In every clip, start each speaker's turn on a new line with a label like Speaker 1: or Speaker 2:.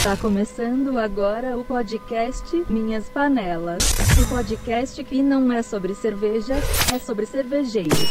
Speaker 1: Está começando agora o podcast Minhas Panelas. O podcast que não é sobre cerveja, é sobre cervejeiros.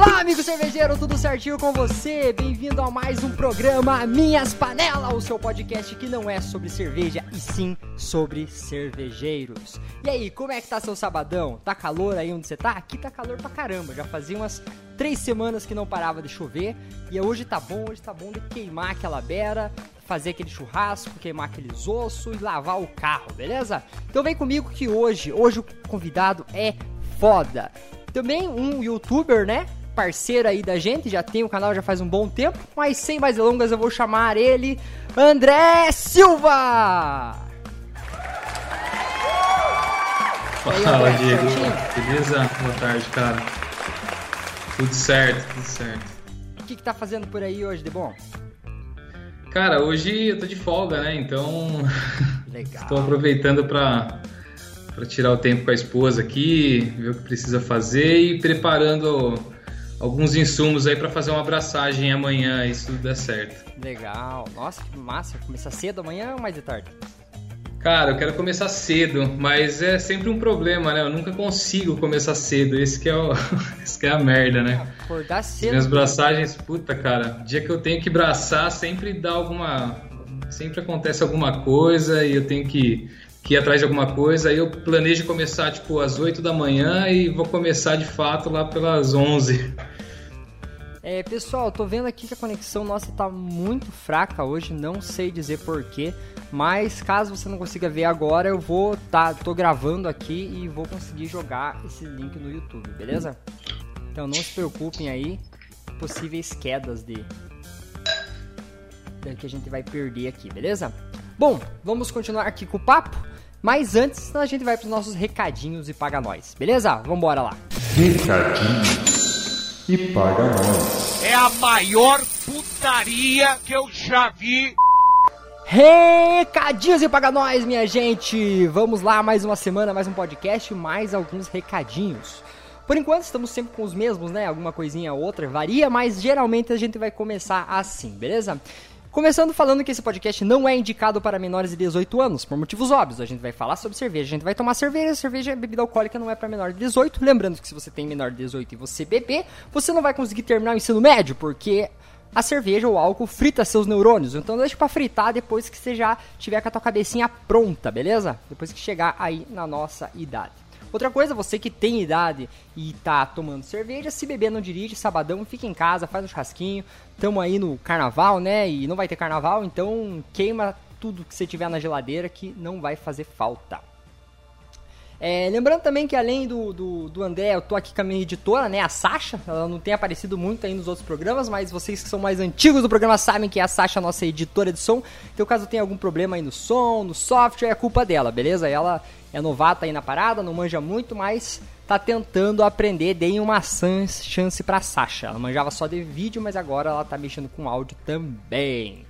Speaker 2: Olá, amigo cervejeiro, tudo certinho com você? Bem-vindo a mais um programa Minhas Panelas, o seu podcast que não é sobre cerveja e sim sobre cervejeiros. E aí, como é que tá seu sabadão? Tá calor aí onde você tá? Aqui tá calor pra caramba, já fazia umas três semanas que não parava de chover e hoje tá bom, hoje tá bom de queimar aquela beira, fazer aquele churrasco, queimar aqueles ossos e lavar o carro, beleza? Então vem comigo que hoje, hoje o convidado é foda. Também um youtuber, né? Parceiro aí da gente, já tem o canal já faz um bom tempo, mas sem mais delongas eu vou chamar ele, André Silva!
Speaker 3: Fala, Diego. Beleza? Boa tarde, cara. Tudo certo, tudo certo.
Speaker 2: O que, que tá fazendo por aí hoje de bom?
Speaker 3: Cara, hoje eu tô de folga, né? Então
Speaker 2: Legal.
Speaker 3: estou aproveitando pra, pra tirar o tempo com a esposa aqui, ver o que precisa fazer e preparando alguns insumos aí pra fazer uma abraçagem amanhã, se tudo der certo.
Speaker 2: Legal. Nossa, que massa. Começar cedo amanhã ou mais de tarde?
Speaker 3: Cara, eu quero começar cedo, mas é sempre um problema, né? Eu nunca consigo começar cedo. Esse que é, o... Esse que é a merda, né?
Speaker 2: Acordar cedo.
Speaker 3: minhas braçagens, puta, cara, dia que eu tenho que braçar, sempre dá alguma. Sempre acontece alguma coisa e eu tenho que, que ir atrás de alguma coisa. Aí eu planejo começar, tipo, às 8 da manhã e vou começar de fato lá pelas 11.
Speaker 2: É, pessoal, tô vendo aqui que a conexão nossa tá muito fraca hoje, não sei dizer porquê, mas caso você não consiga ver agora, eu vou tá, tô gravando aqui e vou conseguir jogar esse link no YouTube, beleza? Então não se preocupem aí, possíveis quedas de que a gente vai perder aqui, beleza? Bom, vamos continuar aqui com o papo, mas antes a gente vai pros nossos recadinhos e paga nós, beleza? Vambora lá.
Speaker 4: Recadinhos e paga nós.
Speaker 5: É a maior putaria que eu já vi.
Speaker 2: Recadinhos e paga nós, minha gente! Vamos lá, mais uma semana, mais um podcast, mais alguns recadinhos. Por enquanto estamos sempre com os mesmos, né? Alguma coisinha ou outra varia, mas geralmente a gente vai começar assim, beleza? Começando falando que esse podcast não é indicado para menores de 18 anos, por motivos óbvios. A gente vai falar sobre cerveja, a gente vai tomar cerveja, cerveja é bebida alcoólica, não é para menor de 18. Lembrando que se você tem menor de 18 e você beber, você não vai conseguir terminar o ensino médio, porque a cerveja ou álcool frita seus neurônios. Então deixa pra fritar depois que você já tiver com a tua cabecinha pronta, beleza? Depois que chegar aí na nossa idade. Outra coisa, você que tem idade e tá tomando cerveja, se beber não dirige, sabadão, fica em casa, faz um churrasquinho. Tamo aí no carnaval, né? E não vai ter carnaval, então queima tudo que você tiver na geladeira que não vai fazer falta. É, lembrando também que além do, do, do André, eu tô aqui com a minha editora, né, a Sasha. Ela não tem aparecido muito aí nos outros programas, mas vocês que são mais antigos do programa sabem que é a Sasha, nossa editora de som. Então, caso tenha algum problema aí no som, no software, é culpa dela, beleza? Ela é novata aí na parada, não manja muito, mas tá tentando aprender. Deem uma chance pra Sasha. Ela manjava só de vídeo, mas agora ela tá mexendo com áudio também.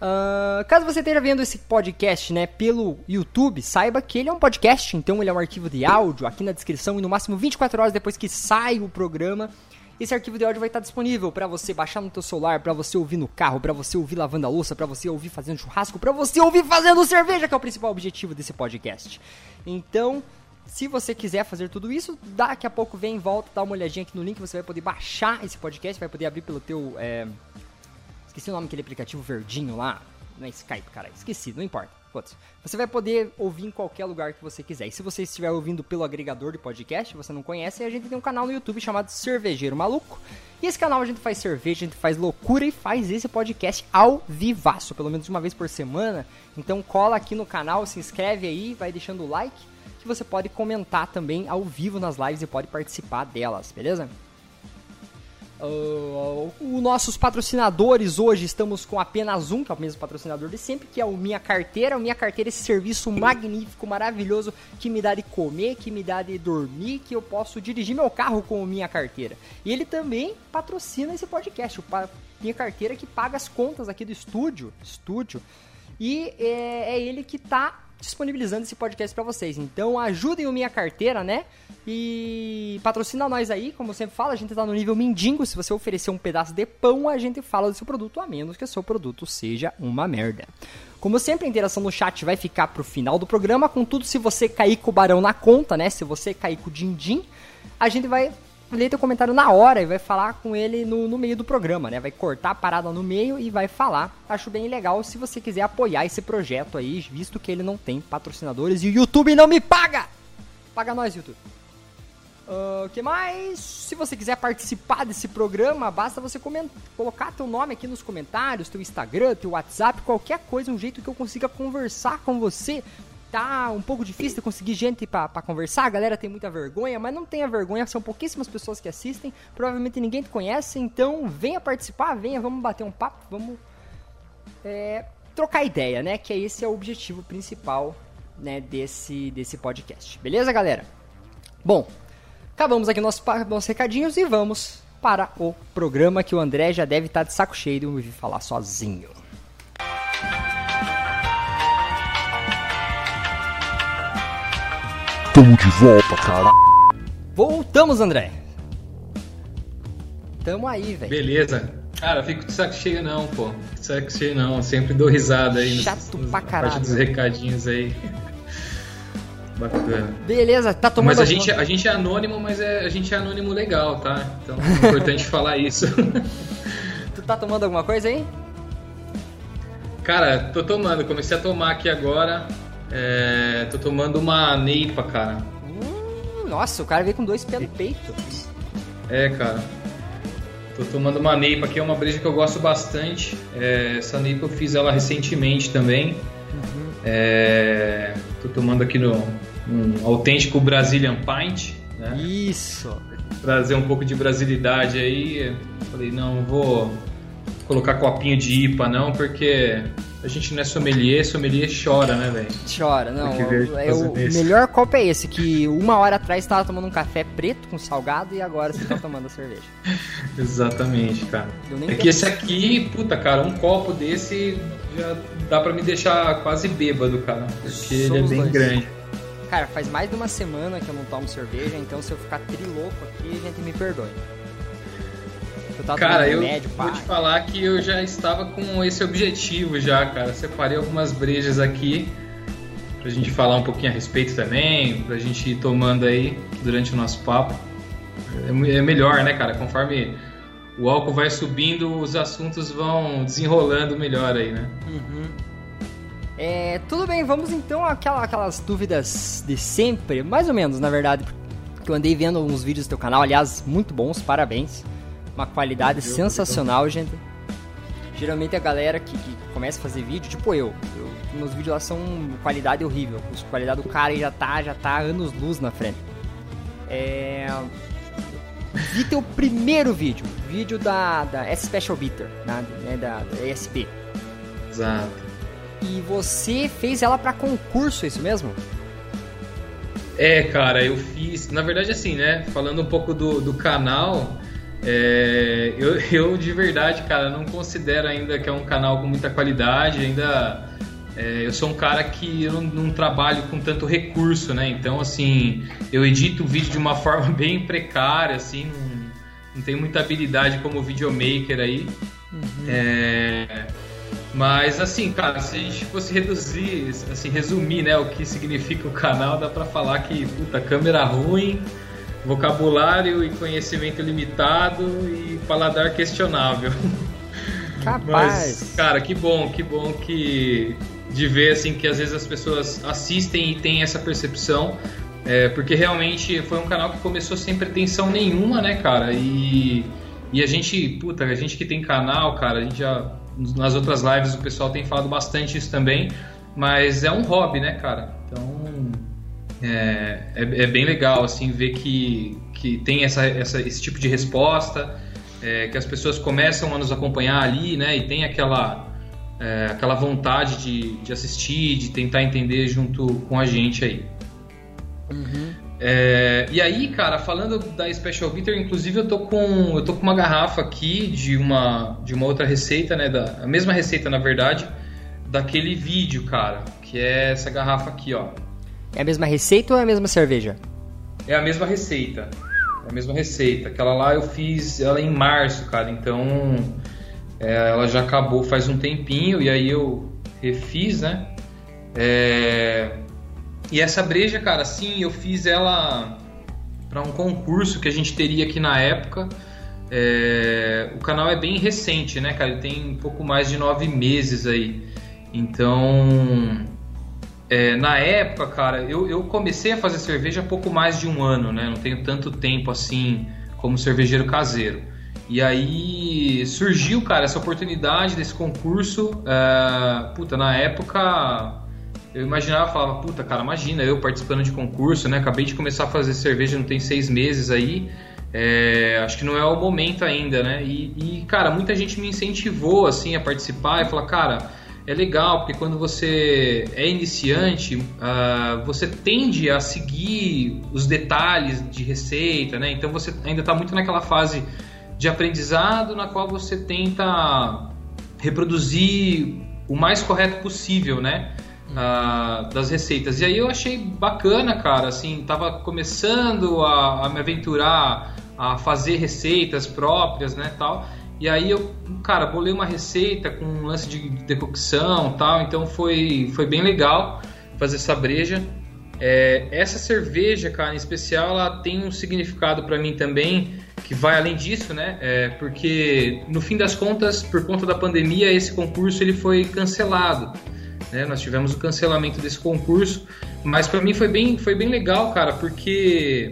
Speaker 2: Ah, caso você esteja vendo esse podcast né, pelo YouTube, saiba que ele é um podcast, então ele é um arquivo de áudio aqui na descrição e no máximo 24 horas depois que sai o programa. Esse arquivo de áudio vai estar disponível para você baixar no teu celular, para você ouvir no carro, para você ouvir lavando a louça, para você ouvir fazendo churrasco, para você ouvir fazendo cerveja, que é o principal objetivo desse podcast. Então, se você quiser fazer tudo isso, daqui a pouco vem, volta, dá uma olhadinha aqui no link, você vai poder baixar esse podcast, vai poder abrir pelo teu é, Esqueci o nome daquele aplicativo verdinho lá. Não é Skype, cara. Esqueci, não importa. Foda-se. Você vai poder ouvir em qualquer lugar que você quiser. E se você estiver ouvindo pelo agregador de podcast, você não conhece, a gente tem um canal no YouTube chamado Cervejeiro Maluco. E esse canal a gente faz cerveja, a gente faz loucura e faz esse podcast ao vivaço, pelo menos uma vez por semana. Então cola aqui no canal, se inscreve aí, vai deixando o like, que você pode comentar também ao vivo nas lives e pode participar delas, beleza? Uh, os nossos patrocinadores hoje estamos com apenas um, que é o mesmo patrocinador de sempre, que é o Minha Carteira. O Minha Carteira é esse serviço magnífico, maravilhoso, que me dá de comer, que me dá de dormir, que eu posso dirigir meu carro com o Minha Carteira. E ele também patrocina esse podcast, o pa Minha Carteira que paga as contas aqui do estúdio. Estúdio. E é, é ele que tá disponibilizando esse podcast para vocês. Então ajudem o Minha Carteira, né? E patrocina nós aí, como sempre falo, a gente tá no nível mendigo. Se você oferecer um pedaço de pão, a gente fala do seu produto, a menos que o seu produto seja uma merda. Como sempre, a interação no chat vai ficar pro final do programa. Contudo, se você cair com o barão na conta, né? Se você cair com o din-din, a gente vai ler teu comentário na hora e vai falar com ele no, no meio do programa, né? Vai cortar a parada no meio e vai falar. Acho bem legal se você quiser apoiar esse projeto aí, visto que ele não tem patrocinadores e o YouTube não me paga! Paga nós, YouTube. O uh, que mais? Se você quiser participar desse programa, basta você colocar teu nome aqui nos comentários, teu Instagram, teu WhatsApp, qualquer coisa, um jeito que eu consiga conversar com você. Tá um pouco difícil de conseguir gente para conversar, a galera tem muita vergonha, mas não tenha vergonha, são pouquíssimas pessoas que assistem, provavelmente ninguém te conhece, então venha participar, venha, vamos bater um papo, vamos é, trocar ideia, né? Que esse é o objetivo principal né, desse, desse podcast. Beleza, galera? Bom, Acabamos aqui nossos, nossos recadinhos e vamos para o programa que o André já deve estar de saco cheio de me falar sozinho.
Speaker 4: Tamo de volta, cara.
Speaker 2: Voltamos, André. Tamo aí, velho.
Speaker 3: Beleza. Cara, fico de saco cheio não, pô. De saco cheio não. Sempre dou risada aí.
Speaker 2: Chato nos, pra caralho.
Speaker 3: Parte dos recadinhos aí. Bacana.
Speaker 2: Beleza, tá tomando.
Speaker 3: Mas a gente, a gente é anônimo, mas é, a gente é anônimo legal, tá? Então é importante falar isso.
Speaker 2: tu tá tomando alguma coisa aí?
Speaker 3: Cara, tô tomando, comecei a tomar aqui agora. É, tô tomando uma neipa, cara.
Speaker 2: Hum, nossa, o cara veio com dois pés no peito.
Speaker 3: É, cara. Tô tomando uma neipa que é uma breja que eu gosto bastante. É, essa neipa eu fiz ela recentemente também. Uhum. É, tô tomando aqui no um autêntico Brazilian Pint. Né?
Speaker 2: Isso.
Speaker 3: Trazer um pouco de brasilidade aí. Falei, não, vou colocar copinho de IPA não, porque a gente não é sommelier, sommelier chora, né, velho?
Speaker 2: Chora, não. É, o melhor copo é esse, que uma hora atrás estava tomando um café preto com salgado e agora você tá tomando a cerveja.
Speaker 3: Exatamente, cara. É que esse aqui, puta, cara, um copo desse já dá para me deixar quase bêbado, cara. Porque Somos ele é bem dois. grande.
Speaker 2: Cara, faz mais de uma semana que eu não tomo cerveja, então se eu ficar triloco aqui, a gente me perdoe.
Speaker 3: Eu cara, eu vou te falar que eu já estava com esse objetivo já, cara. Separei algumas brejas aqui pra gente falar um pouquinho a respeito também, pra gente ir tomando aí durante o nosso papo. É, é melhor, né, cara? Conforme o álcool vai subindo, os assuntos vão desenrolando melhor aí, né?
Speaker 2: Uhum. É, tudo bem, vamos então àquela, aquelas dúvidas de sempre, mais ou menos, na verdade, que eu andei vendo uns vídeos do teu canal, aliás, muito bons, parabéns. Uma qualidade sensacional, gente. Geralmente a galera que, que, começa a fazer vídeo, tipo eu, eu, meus vídeos lá são qualidade horrível. A qualidade do cara já tá, já tá anos luz na frente. É, vi teu primeiro vídeo, vídeo da, da S Special Bitter, né, da, da ESP.
Speaker 3: Exato.
Speaker 2: E você fez ela para concurso, é isso mesmo?
Speaker 3: É, cara, eu fiz. Na verdade, assim, né? Falando um pouco do, do canal, é, eu, eu de verdade, cara, não considero ainda que é um canal com muita qualidade, ainda. É, eu sou um cara que eu não, não, trabalho com tanto recurso, né? Então, assim, eu edito o vídeo de uma forma bem precária, assim, não, não tenho muita habilidade como videomaker aí. Uhum. É, mas, assim, cara, se a gente fosse reduzir, assim, resumir, né, o que significa o canal, dá pra falar que, puta, câmera ruim, vocabulário e conhecimento limitado e paladar questionável.
Speaker 2: Capaz.
Speaker 3: Mas, cara, que bom, que bom que de ver assim que às vezes as pessoas assistem e têm essa percepção, é, porque realmente foi um canal que começou sem pretensão nenhuma, né, cara? E, e a gente, puta, a gente que tem canal, cara, a gente já nas outras lives o pessoal tem falado bastante isso também, mas é um hobby, né, cara? Então é, é, é, bem legal assim ver que, que tem essa, essa, esse tipo de resposta, é, que as pessoas começam a nos acompanhar ali, né? E tem aquela, é, aquela vontade de, de assistir, de tentar entender junto com a gente aí. Uhum. É, e aí, cara, falando da Special Bitter, inclusive eu tô com eu tô com uma garrafa aqui de uma de uma outra receita, né? Da, a mesma receita na verdade, daquele vídeo, cara, que é essa garrafa aqui, ó.
Speaker 2: É a mesma receita ou é a mesma cerveja?
Speaker 3: É a mesma receita. É a mesma receita. Aquela lá eu fiz ela em março, cara. Então é, ela já acabou faz um tempinho e aí eu refiz, né? É, e essa breja, cara, sim, eu fiz ela para um concurso que a gente teria aqui na época. É, o canal é bem recente, né, cara? Ele tem um pouco mais de nove meses aí. Então, é, na época, cara, eu, eu comecei a fazer cerveja há pouco mais de um ano, né? Não tenho tanto tempo assim como cervejeiro caseiro. E aí surgiu, cara, essa oportunidade desse concurso. Uh, puta, na época eu imaginava, falava, puta, cara, imagina eu participando de concurso, né? Acabei de começar a fazer cerveja, não tem seis meses aí. É, acho que não é o momento ainda, né? E, e, cara, muita gente me incentivou, assim, a participar e falar, cara, é legal, porque quando você é iniciante, uh, você tende a seguir os detalhes de receita, né? Então você ainda está muito naquela fase de aprendizado na qual você tenta reproduzir o mais correto possível, né? Uh, das receitas. E aí eu achei bacana, cara, assim, tava começando a, a, me aventurar a fazer receitas próprias, né, tal. E aí eu, cara, bolei uma receita com um lance de decocção, tal, então foi foi bem legal fazer essa breja. É, essa cerveja, cara, em especial, ela tem um significado para mim também que vai além disso, né? É, porque no fim das contas, por conta da pandemia, esse concurso ele foi cancelado. Né? Nós tivemos o cancelamento desse concurso, mas para mim foi bem, foi bem legal, cara, porque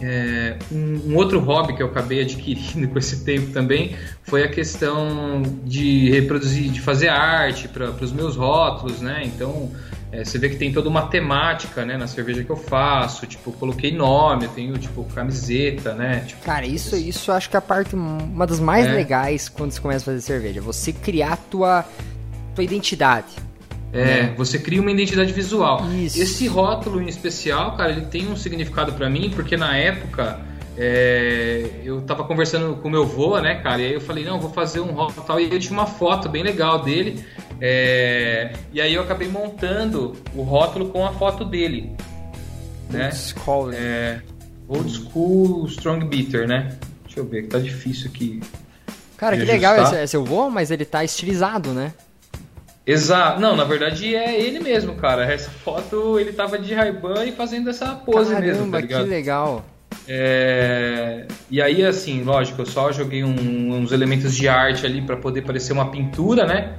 Speaker 3: é, um, um, outro hobby que eu acabei adquirindo com esse tempo também foi a questão de reproduzir, de fazer arte para os meus rótulos, né? Então é, você vê que tem toda uma temática, né, na cerveja que eu faço. Tipo, coloquei nome, eu tenho, tipo, camiseta, né? Tipo,
Speaker 2: Cara, isso, isso acho que é a parte, uma das mais é. legais quando você começa a fazer cerveja. Você criar a tua, tua identidade.
Speaker 3: É, né? você cria uma identidade visual. Isso. Esse rótulo em especial, cara, ele tem um significado para mim, porque na época é, eu tava conversando com meu avô, né, cara, e aí eu falei, não, vou fazer um rótulo tal, e ele tinha uma foto bem legal dele, é, e aí eu acabei montando o rótulo com a foto dele. Né? Old school. É, old school Strong Bitter, né? Deixa eu ver, que tá difícil aqui.
Speaker 2: Cara, que legal, esse é seu vô, mas ele tá estilizado, né?
Speaker 3: Exato. Não, na verdade é ele mesmo, cara. Essa foto ele tava de ray e fazendo essa pose
Speaker 2: Caramba,
Speaker 3: mesmo, tá
Speaker 2: ligado? que legal.
Speaker 3: É... E aí, assim, lógico, eu só joguei um, uns elementos de arte ali para poder parecer uma pintura, né?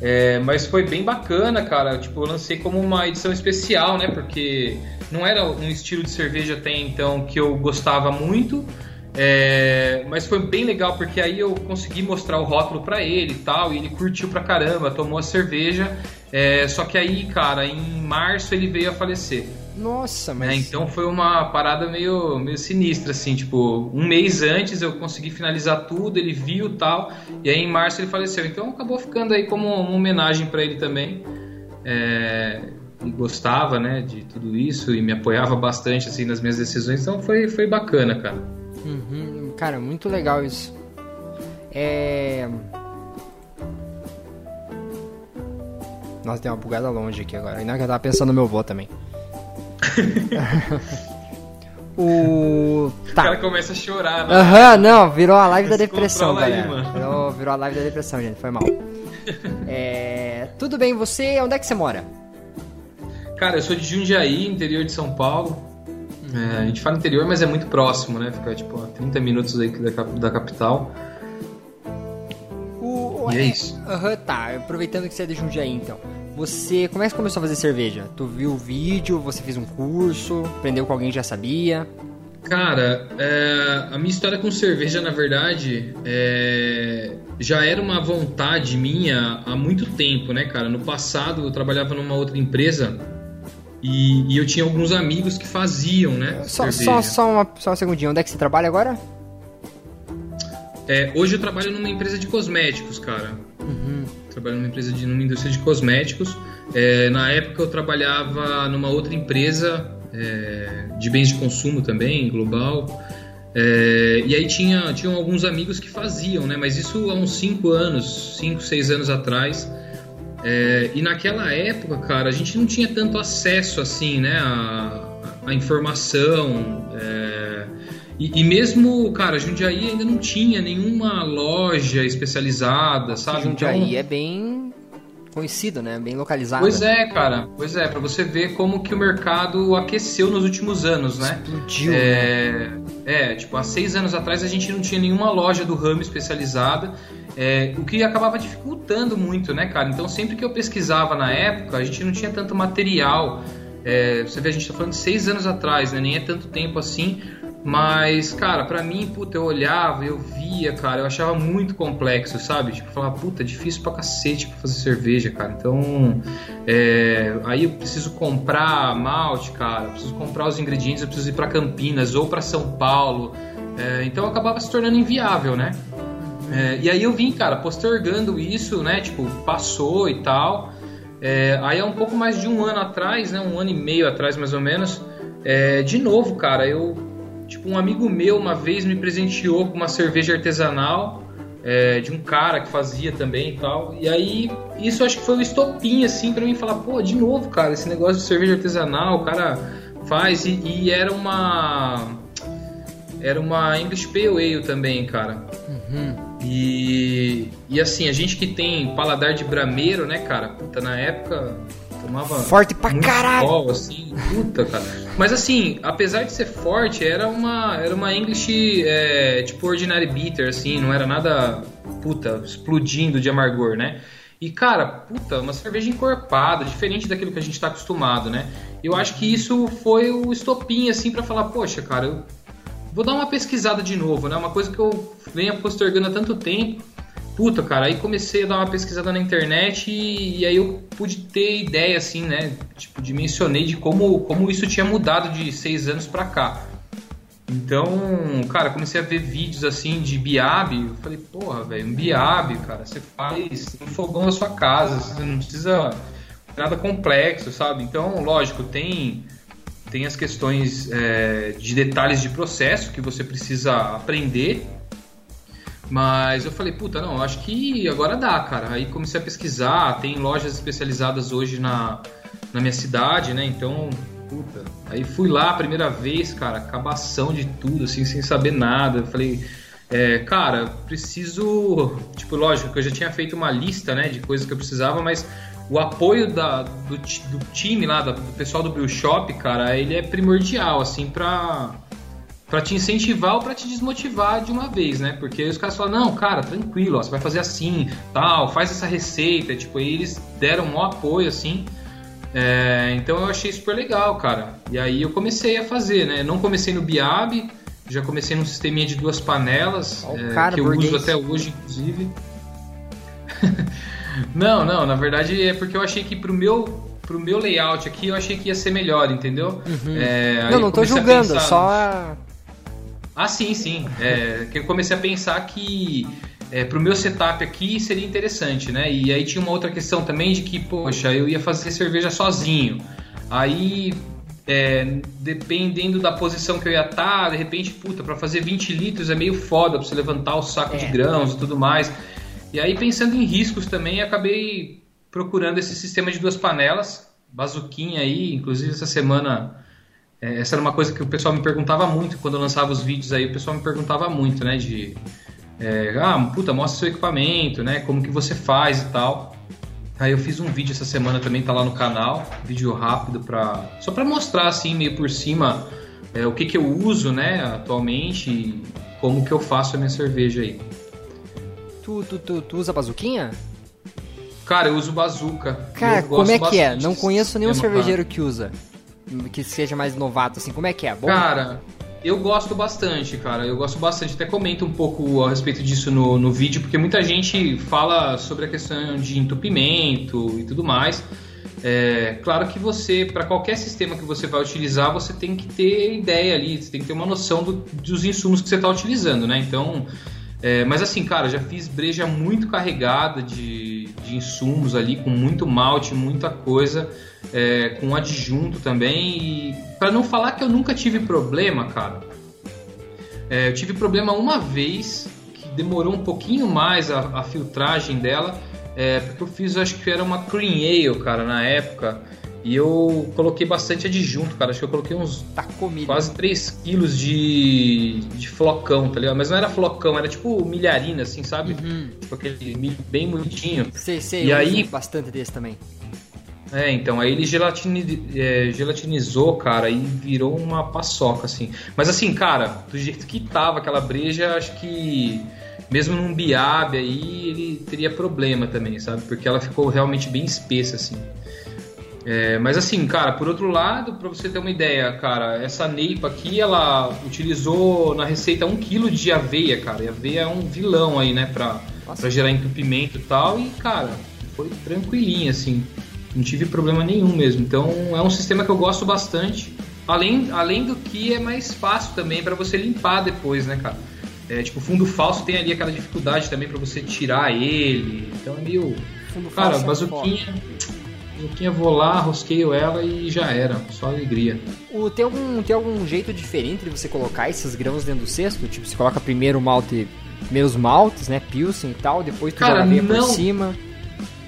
Speaker 3: É, mas foi bem bacana, cara. Tipo, eu lancei como uma edição especial, né? Porque não era um estilo de cerveja até então que eu gostava muito. É, mas foi bem legal porque aí eu consegui mostrar o rótulo para ele e tal, e ele curtiu pra caramba, tomou a cerveja. É, só que aí, cara, em março ele veio a falecer.
Speaker 2: Nossa, mas.
Speaker 3: É, então foi uma parada meio, meio sinistra, assim, tipo, um mês antes eu consegui finalizar tudo, ele viu tal, e aí em março ele faleceu. Então acabou ficando aí como uma homenagem para ele também. É, e gostava, né, de tudo isso e me apoiava bastante, assim, nas minhas decisões, então foi, foi bacana, cara.
Speaker 2: Uhum, cara, muito legal isso. É. Nossa, tem uma bugada longe aqui agora. Ainda que eu tava pensando no meu vô também. o.
Speaker 3: Tá. O cara começa a chorar, né?
Speaker 2: Aham, uhum, não, virou a live da depressão, galera. Aí, virou, virou a live da depressão, gente, foi mal. é... Tudo bem, você. Onde é que você mora?
Speaker 3: Cara, eu sou de Jundiaí, interior de São Paulo. É, a gente fala interior, mas é muito próximo, né? Fica tipo a 30 minutos aí da, da capital.
Speaker 2: O, e é, é isso. Uhum, tá, aproveitando que você é de Jundiaí, então. Você, como é que você começou a fazer cerveja? Tu viu o vídeo, você fez um curso, aprendeu com alguém que já sabia?
Speaker 3: Cara, é, a minha história com cerveja, na verdade, é, já era uma vontade minha há muito tempo, né, cara? No passado eu trabalhava numa outra empresa e, e eu tinha alguns amigos que faziam, né?
Speaker 2: Só, só, só, uma, só um segundinho, onde é que você trabalha agora?
Speaker 3: É, hoje eu trabalho numa empresa de cosméticos, cara. Uhum. Trabalho numa empresa de numa indústria de cosméticos. É, na época eu trabalhava numa outra empresa é, de bens de consumo também, global. É, e aí tinha, tinham alguns amigos que faziam, né? Mas isso há uns 5 anos, 5, 6 anos atrás. É, e naquela época, cara, a gente não tinha tanto acesso assim, né, a, a informação. É, e, e, mesmo, cara, Jundiaí ainda não tinha nenhuma loja especializada, sabe?
Speaker 2: Jundiaí então, é bem conhecido, né? Bem localizado.
Speaker 3: Pois é, cara. Pois é, para você ver como que o mercado aqueceu nos últimos anos, né?
Speaker 2: Explodiu.
Speaker 3: É, né? é tipo, há seis anos atrás a gente não tinha nenhuma loja do ramo especializada. É, o que acabava dificultando muito, né, cara? Então, sempre que eu pesquisava na época, a gente não tinha tanto material. É, você vê, a gente tá falando de seis anos atrás, né? Nem é tanto tempo assim. Mas, cara, pra mim, puta, eu olhava, eu via, cara, eu achava muito complexo, sabe? Tipo, falava, puta, é difícil pra cacete pra fazer cerveja, cara. Então, é, aí eu preciso comprar malte, cara, eu preciso comprar os ingredientes, eu preciso ir pra Campinas ou pra São Paulo. É, então acabava se tornando inviável, né? É, e aí eu vim, cara, postergando isso, né? Tipo, passou e tal. É, aí é um pouco mais de um ano atrás, né? Um ano e meio atrás, mais ou menos. É, de novo, cara, eu Tipo, um amigo meu uma vez me presenteou com uma cerveja artesanal é, de um cara que fazia também e tal. E aí, isso acho que foi um estopim, assim, para mim falar, pô, de novo, cara, esse negócio de cerveja artesanal, o cara faz. E, e era uma. Era uma English Pale Ale também, cara. Uhum. E, e assim, a gente que tem paladar de brameiro, né, cara? Puta, na época tomava.
Speaker 2: Forte pra caralho!
Speaker 3: Sol, assim, puta, cara. Mas assim, apesar de ser forte, era uma, era uma English é, tipo Ordinary Bitter, assim, não era nada, puta, explodindo de amargor, né? E cara, puta, uma cerveja encorpada, diferente daquilo que a gente tá acostumado, né? Eu acho que isso foi o estopim, assim, para falar, poxa, cara, eu vou dar uma pesquisada de novo, né? Uma coisa que eu venho postergando há tanto tempo puta, cara, aí comecei a dar uma pesquisada na internet e, e, aí eu pude ter ideia, assim, né? Tipo, dimensionei de como, como isso tinha mudado de seis anos pra cá. Então, cara, comecei a ver vídeos assim de biab. Eu falei, porra, velho, um biab, cara, você faz um fogão na sua casa, você não precisa nada complexo, sabe? Então, lógico, tem tem as questões é, de detalhes de processo que você precisa aprender mas eu falei, puta, não, acho que agora dá, cara. Aí comecei a pesquisar, tem lojas especializadas hoje na, na minha cidade, né? Então, puta. Aí fui lá a primeira vez, cara, acabação de tudo, assim, sem saber nada. Eu falei, é, cara, preciso. Tipo, lógico que eu já tinha feito uma lista, né, de coisas que eu precisava, mas o apoio da, do, do time lá, do pessoal do Brew Shop, cara, ele é primordial, assim, pra para te incentivar ou para te desmotivar de uma vez, né? Porque os caras falam, não, cara, tranquilo, ó, você vai fazer assim, tal, faz essa receita, tipo, aí eles deram um apoio, assim. É, então eu achei super legal, cara. E aí eu comecei a fazer, né? Não comecei no Biab, já comecei num sisteminha de duas panelas, é, cara, que eu burguês. uso até hoje, inclusive. não, não, na verdade é porque eu achei que pro meu pro meu layout aqui, eu achei que ia ser melhor, entendeu?
Speaker 2: Uhum. É, não, não tô julgando, pensar... só
Speaker 3: ah, sim, sim. É, que eu comecei a pensar que é, para o meu setup aqui seria interessante, né? E aí tinha uma outra questão também de que, poxa, eu ia fazer cerveja sozinho. Aí, é, dependendo da posição que eu ia estar, tá, de repente, puta, para fazer 20 litros é meio foda para você levantar o saco é. de grãos e tudo mais. E aí, pensando em riscos também, acabei procurando esse sistema de duas panelas, bazuquinha aí, inclusive essa semana é, essa era uma coisa que o pessoal me perguntava muito quando eu lançava os vídeos aí, o pessoal me perguntava muito, né? De é, ah, puta, mostra seu equipamento, né? Como que você faz e tal. Aí eu fiz um vídeo essa semana também, tá lá no canal, vídeo rápido para só para mostrar assim meio por cima é, o que que eu uso, né, atualmente e como que eu faço a minha cerveja aí.
Speaker 2: Tu, tu, tu, tu usa bazuquinha?
Speaker 3: Cara, eu uso bazuca.
Speaker 2: Cara, como é que é? Não conheço nenhum cervejeiro que usa que seja mais novato, assim? Como é que é?
Speaker 3: Bom? Cara, eu gosto bastante, cara. Eu gosto bastante. Até comento um pouco a respeito disso no, no vídeo, porque muita gente fala sobre a questão de entupimento e tudo mais. É, claro que você, para qualquer sistema que você vai utilizar, você tem que ter ideia ali, você tem que ter uma noção do, dos insumos que você está utilizando, né? Então, é, mas assim, cara, já fiz breja muito carregada de, de insumos ali, com muito malte, muita coisa é, com adjunto também. E para não falar que eu nunca tive problema, cara, é, eu tive problema uma vez que demorou um pouquinho mais a, a filtragem dela. é, porque eu fiz, acho que era uma cream ale, cara, na época. E eu coloquei bastante adjunto, cara. Acho que eu coloquei uns
Speaker 2: milho.
Speaker 3: quase 3 quilos de, de flocão, tá ligado? Mas não era flocão, era tipo milharina, assim, sabe?
Speaker 2: Uhum.
Speaker 3: Tipo aquele milho bem bonitinho.
Speaker 2: Sei, sei,
Speaker 3: E
Speaker 2: eu
Speaker 3: aí-
Speaker 2: bastante desse também.
Speaker 3: É, então, aí ele gelatini, é, gelatinizou, cara, e virou uma paçoca, assim. Mas assim, cara, do jeito que tava aquela breja, acho que mesmo num biabe aí, ele teria problema também, sabe? Porque ela ficou realmente bem espessa, assim. É, mas assim, cara, por outro lado, pra você ter uma ideia, cara, essa neipa aqui, ela utilizou na receita 1 kg de aveia, cara. E aveia é um vilão aí, né, pra,
Speaker 2: Nossa.
Speaker 3: pra gerar entupimento e tal. E, cara, foi tranquilinho, assim. Não tive problema nenhum mesmo. Então, é um sistema que eu gosto bastante. Além, além do que é mais fácil também pra você limpar depois, né, cara? É, tipo, fundo falso tem ali aquela dificuldade também pra você tirar ele. Então é meio.
Speaker 2: Fundo
Speaker 3: Cara,
Speaker 2: falso é
Speaker 3: Bazuquinha, vou lá, rosqueio ela e já era. Só alegria.
Speaker 2: O, tem, algum, tem algum jeito diferente de você colocar esses grãos dentro do cesto? Tipo, você coloca primeiro o malte, primeiros maltes, né? Pilsen e tal, depois tu
Speaker 3: Cara,
Speaker 2: joga aveia por
Speaker 3: não.
Speaker 2: cima.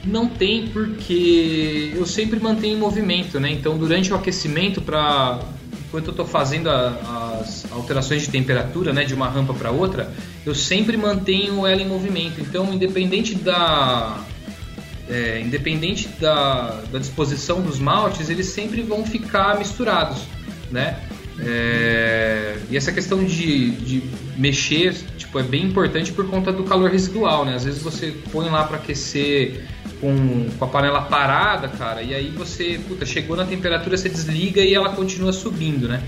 Speaker 3: Não tem porque eu sempre mantenho em movimento, né? Então durante o aquecimento para enquanto eu estou fazendo a- as alterações de temperatura, né, de uma rampa para outra, eu sempre mantenho ela em movimento. Então, independente da é, independente da, da disposição dos maltes, eles sempre vão ficar misturados, né? É, e essa questão de, de mexer, tipo, é bem importante por conta do calor residual, né? Às vezes você põe lá para aquecer com, com a panela parada, cara, e aí você, puta, chegou na temperatura, você desliga e ela continua subindo, né?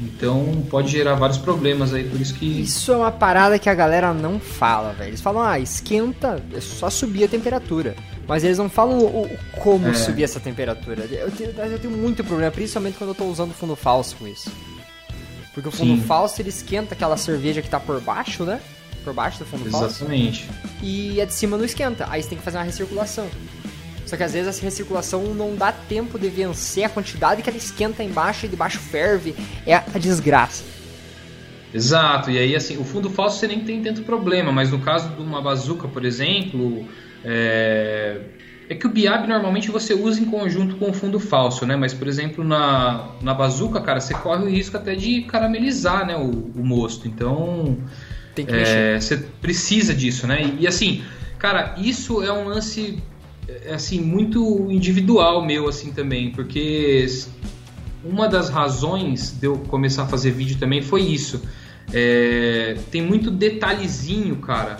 Speaker 3: Então pode gerar vários problemas aí, por isso que
Speaker 2: Isso é uma parada que a galera não fala, velho. Eles falam, ah, esquenta, é só subir a temperatura. Mas eles não falam o, o como
Speaker 3: É.
Speaker 2: subir essa temperatura. Eu tenho, eu tenho muito problema, principalmente quando eu tô usando fundo falso com isso. Porque o fundo
Speaker 3: Sim.
Speaker 2: falso ele esquenta aquela cerveja que tá por baixo, né? Por baixo do fundo falso.
Speaker 3: exatamente.
Speaker 2: E a de cima não esquenta. Aí você tem que fazer uma recirculação. Só que às vezes essa recirculação não dá tempo de vencer a quantidade que ela esquenta embaixo e de baixo ferve. É a desgraça.
Speaker 3: Exato, e aí assim, o fundo falso você nem tem tanto problema, mas no caso de uma bazuca, por exemplo, é, é que o biab normalmente você usa em conjunto com o fundo falso, né? Mas por exemplo, na, na bazuca, cara, você corre o risco até de caramelizar, né, o, o mosto. Então,
Speaker 2: Tem que mexer.
Speaker 3: é, você precisa disso, né? E, e, assim, cara, isso é um lance é, assim muito individual meu assim também, porque uma das razões de eu começar a fazer vídeo também foi isso. É, tem muito detalhezinho, cara,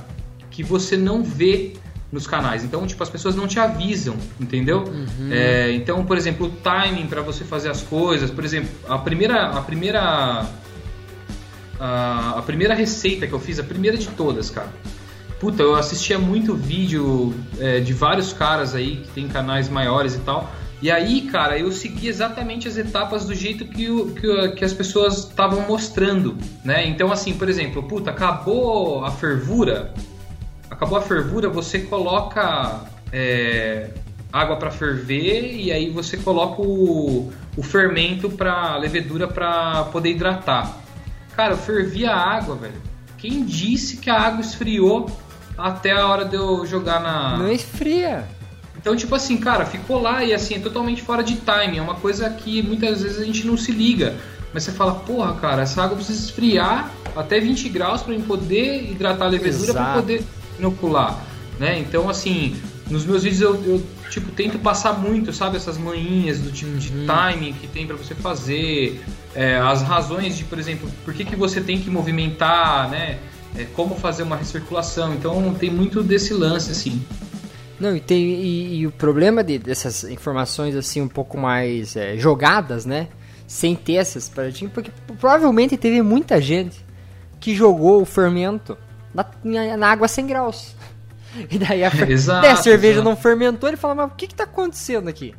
Speaker 3: que você não vê nos canais. Então, tipo, as pessoas não te avisam, entendeu? É, então, por exemplo, o timing para você fazer as coisas, por exemplo, a primeira, a primeira a, a primeira receita que eu fiz, a primeira de todas, cara. Puta, eu assistia muito vídeo é, de vários caras aí que tem canais maiores e tal. E aí, cara, eu segui exatamente as etapas do jeito que, o, que, que as pessoas estavam mostrando, né? Então, assim, por exemplo, puta, acabou a fervura, acabou a fervura, você coloca é, água para ferver e aí você coloca o, o fermento para levedura para poder hidratar. Cara, eu fervi a água, velho. Quem disse que a água esfriou até a hora de eu jogar na.
Speaker 2: Não esfria.
Speaker 3: Então, tipo assim, cara, ficou lá e assim, é totalmente fora de timing. É uma coisa que muitas vezes a gente não se liga. Mas você fala, porra, cara, essa água precisa esfriar até 20 graus para poder hidratar a levedura para poder inocular, né? Então, assim, nos meus vídeos eu, eu, tipo tento passar muito, sabe, essas manhinhas do tipo de timing que tem para você fazer, é, as razões de, por exemplo, por que, que você tem que movimentar, né? É, como fazer uma recirculação. Então, tem muito desse lance, assim.
Speaker 2: Não, e, tem, e, e o problema de- dessas informações assim um pouco mais é, jogadas, né? Sem ter essas paradinhas, porque provavelmente teve muita gente que jogou o fermento na, na- água 100 graus. E daí a,
Speaker 3: Exato,
Speaker 2: daí a cerveja
Speaker 3: exato.
Speaker 2: não fermentou, ele fala, mas o que que tá acontecendo aqui?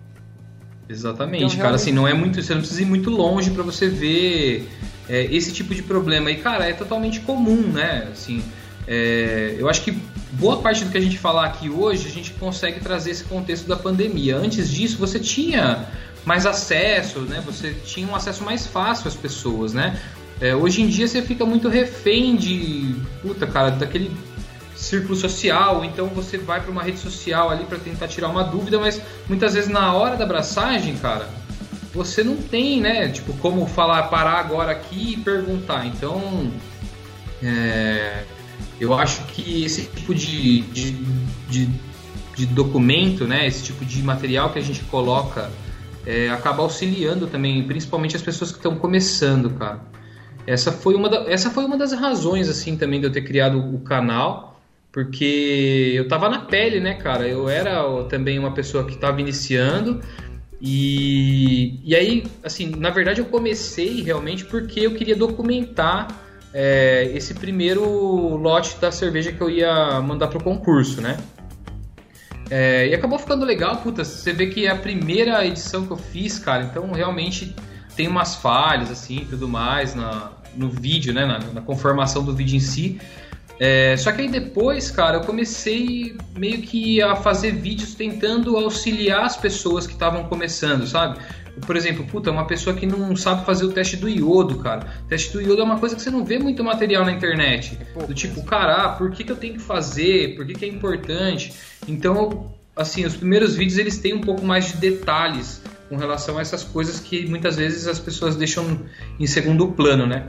Speaker 3: Exatamente,
Speaker 2: Então,
Speaker 3: cara.
Speaker 2: realmente-
Speaker 3: Assim, não é muito. Você não precisa ir muito longe para você ver é, esse tipo de problema. E, cara, é totalmente comum, né? Assim, é, eu acho que boa parte do que a gente falar aqui hoje, a gente consegue trazer esse contexto da pandemia. Antes disso, você tinha mais acesso, né? Você tinha um acesso mais fácil às pessoas, né? É, hoje em dia você fica muito refém de. Puta, cara, daquele. círculo social, então você vai para uma rede social ali para tentar tirar uma dúvida, mas muitas vezes na hora da abraçagem, cara, você não tem, né? Tipo, como falar, parar agora aqui e perguntar. Então, é, eu acho que esse tipo de, de, de, de, documento, né? Esse tipo de material que a gente coloca é, acaba auxiliando também, principalmente as pessoas que estão começando, cara. Essa foi, uma da, essa foi uma das razões, assim, também de eu ter criado o canal, porque eu tava na pele, né, cara? Eu era também uma pessoa que estava iniciando e, e aí, assim, na verdade eu comecei realmente porque eu queria documentar é, esse primeiro lote da cerveja que eu ia mandar pro concurso, né? É, e acabou ficando legal, puta, você vê que é a primeira edição que eu fiz, cara, então realmente tem umas falhas, assim, tudo mais na, no vídeo, né, na, na conformação do vídeo em si, é, só que aí depois, cara, eu comecei meio que a fazer vídeos tentando auxiliar as pessoas que estavam começando, sabe? Por exemplo, puta, uma pessoa que não sabe fazer o teste do iodo, cara. O teste do iodo é uma coisa que você não vê muito material na internet. Do tipo, cara, ah, por que, que eu tenho que fazer? Por que, que é importante? Então, assim, os primeiros vídeos eles têm um pouco mais de detalhes com relação a essas coisas que muitas vezes as pessoas deixam em segundo plano, né?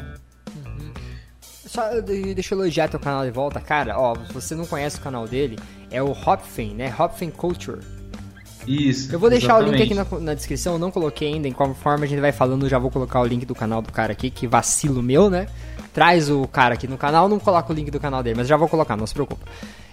Speaker 2: Só deixa eu elogiar teu canal de volta, cara. Ó, se você não conhece o canal dele, é o Hopfen, né? Hopfen Culture.
Speaker 3: Isso.
Speaker 2: Eu vou deixar exatamente. o link aqui na, na, descrição, eu não coloquei ainda, em conforme a gente vai falando, já vou colocar o link do canal do cara aqui, que vacilo meu, né? Traz o cara aqui no canal, não coloco o link do canal dele, mas já vou colocar, não se preocupa.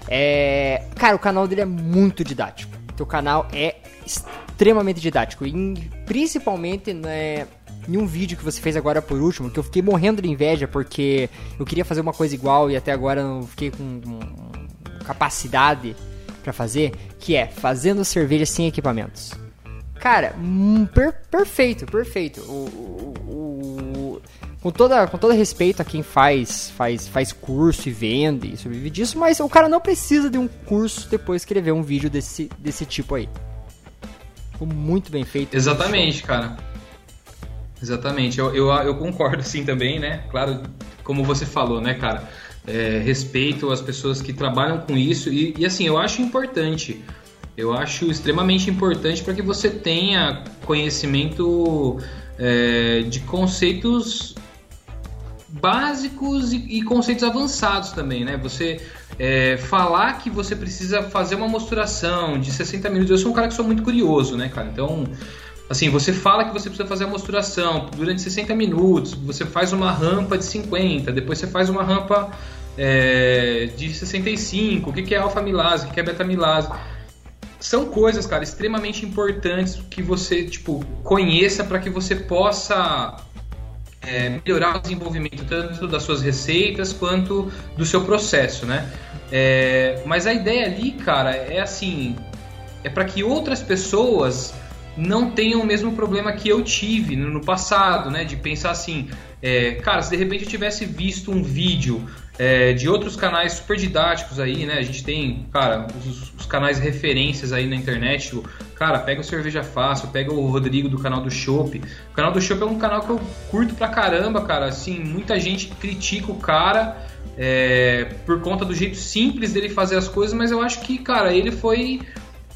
Speaker 2: É... Cara, o canal dele é muito didático. Teu canal é extremamente didático, e principalmente né, em um vídeo que você fez agora por último, que eu fiquei morrendo de inveja porque eu queria fazer uma coisa igual e até agora não fiquei com, capacidade para fazer, que é fazendo cerveja sem equipamentos. Cara, hum, per perfeito, perfeito. O, o, o, com, toda, com todo respeito a quem faz, faz, faz curso e vende e sobrevive disso, mas o cara não precisa de um curso depois que ele vê um vídeo desse, desse tipo aí. Ficou muito bem feito.
Speaker 3: Exatamente, cara. Exatamente, eu, eu, eu concordo sim também, né? Claro, como você falou, né, cara? É, respeito as pessoas que trabalham com isso e, e assim, eu acho importante. Eu acho extremamente importante para que você tenha conhecimento é, de conceitos básicos e, e, conceitos avançados também, né? Você é, falar que você precisa fazer uma mosturação de 60 minutos. Eu sou um cara que sou muito curioso, né, cara? Então, Assim, você fala que você precisa fazer a mosturação durante 60 minutos, você faz uma rampa de 50, depois você faz uma rampa é, de 65, o que é alfa-milase, o que é beta-milase. São coisas, cara, extremamente importantes que você, tipo, conheça para que você possa é, melhorar o desenvolvimento tanto das suas receitas quanto do seu processo, né? É, mas a ideia ali, cara, é assim, é para que outras pessoas não tenham o mesmo problema que eu tive no passado, né? De pensar assim, é, cara, se de repente eu tivesse visto um vídeo é, de outros canais super didáticos aí, né? A gente tem, cara, os, os canais referências aí na internet. Tipo, cara, pega o Cerveja Fácil, pega o Rodrigo do canal do Chopp. O canal do Chopp é um canal que eu curto pra caramba, cara. Assim, muita gente critica o cara é, por conta do jeito simples dele fazer as coisas, mas eu acho que, cara, ele foi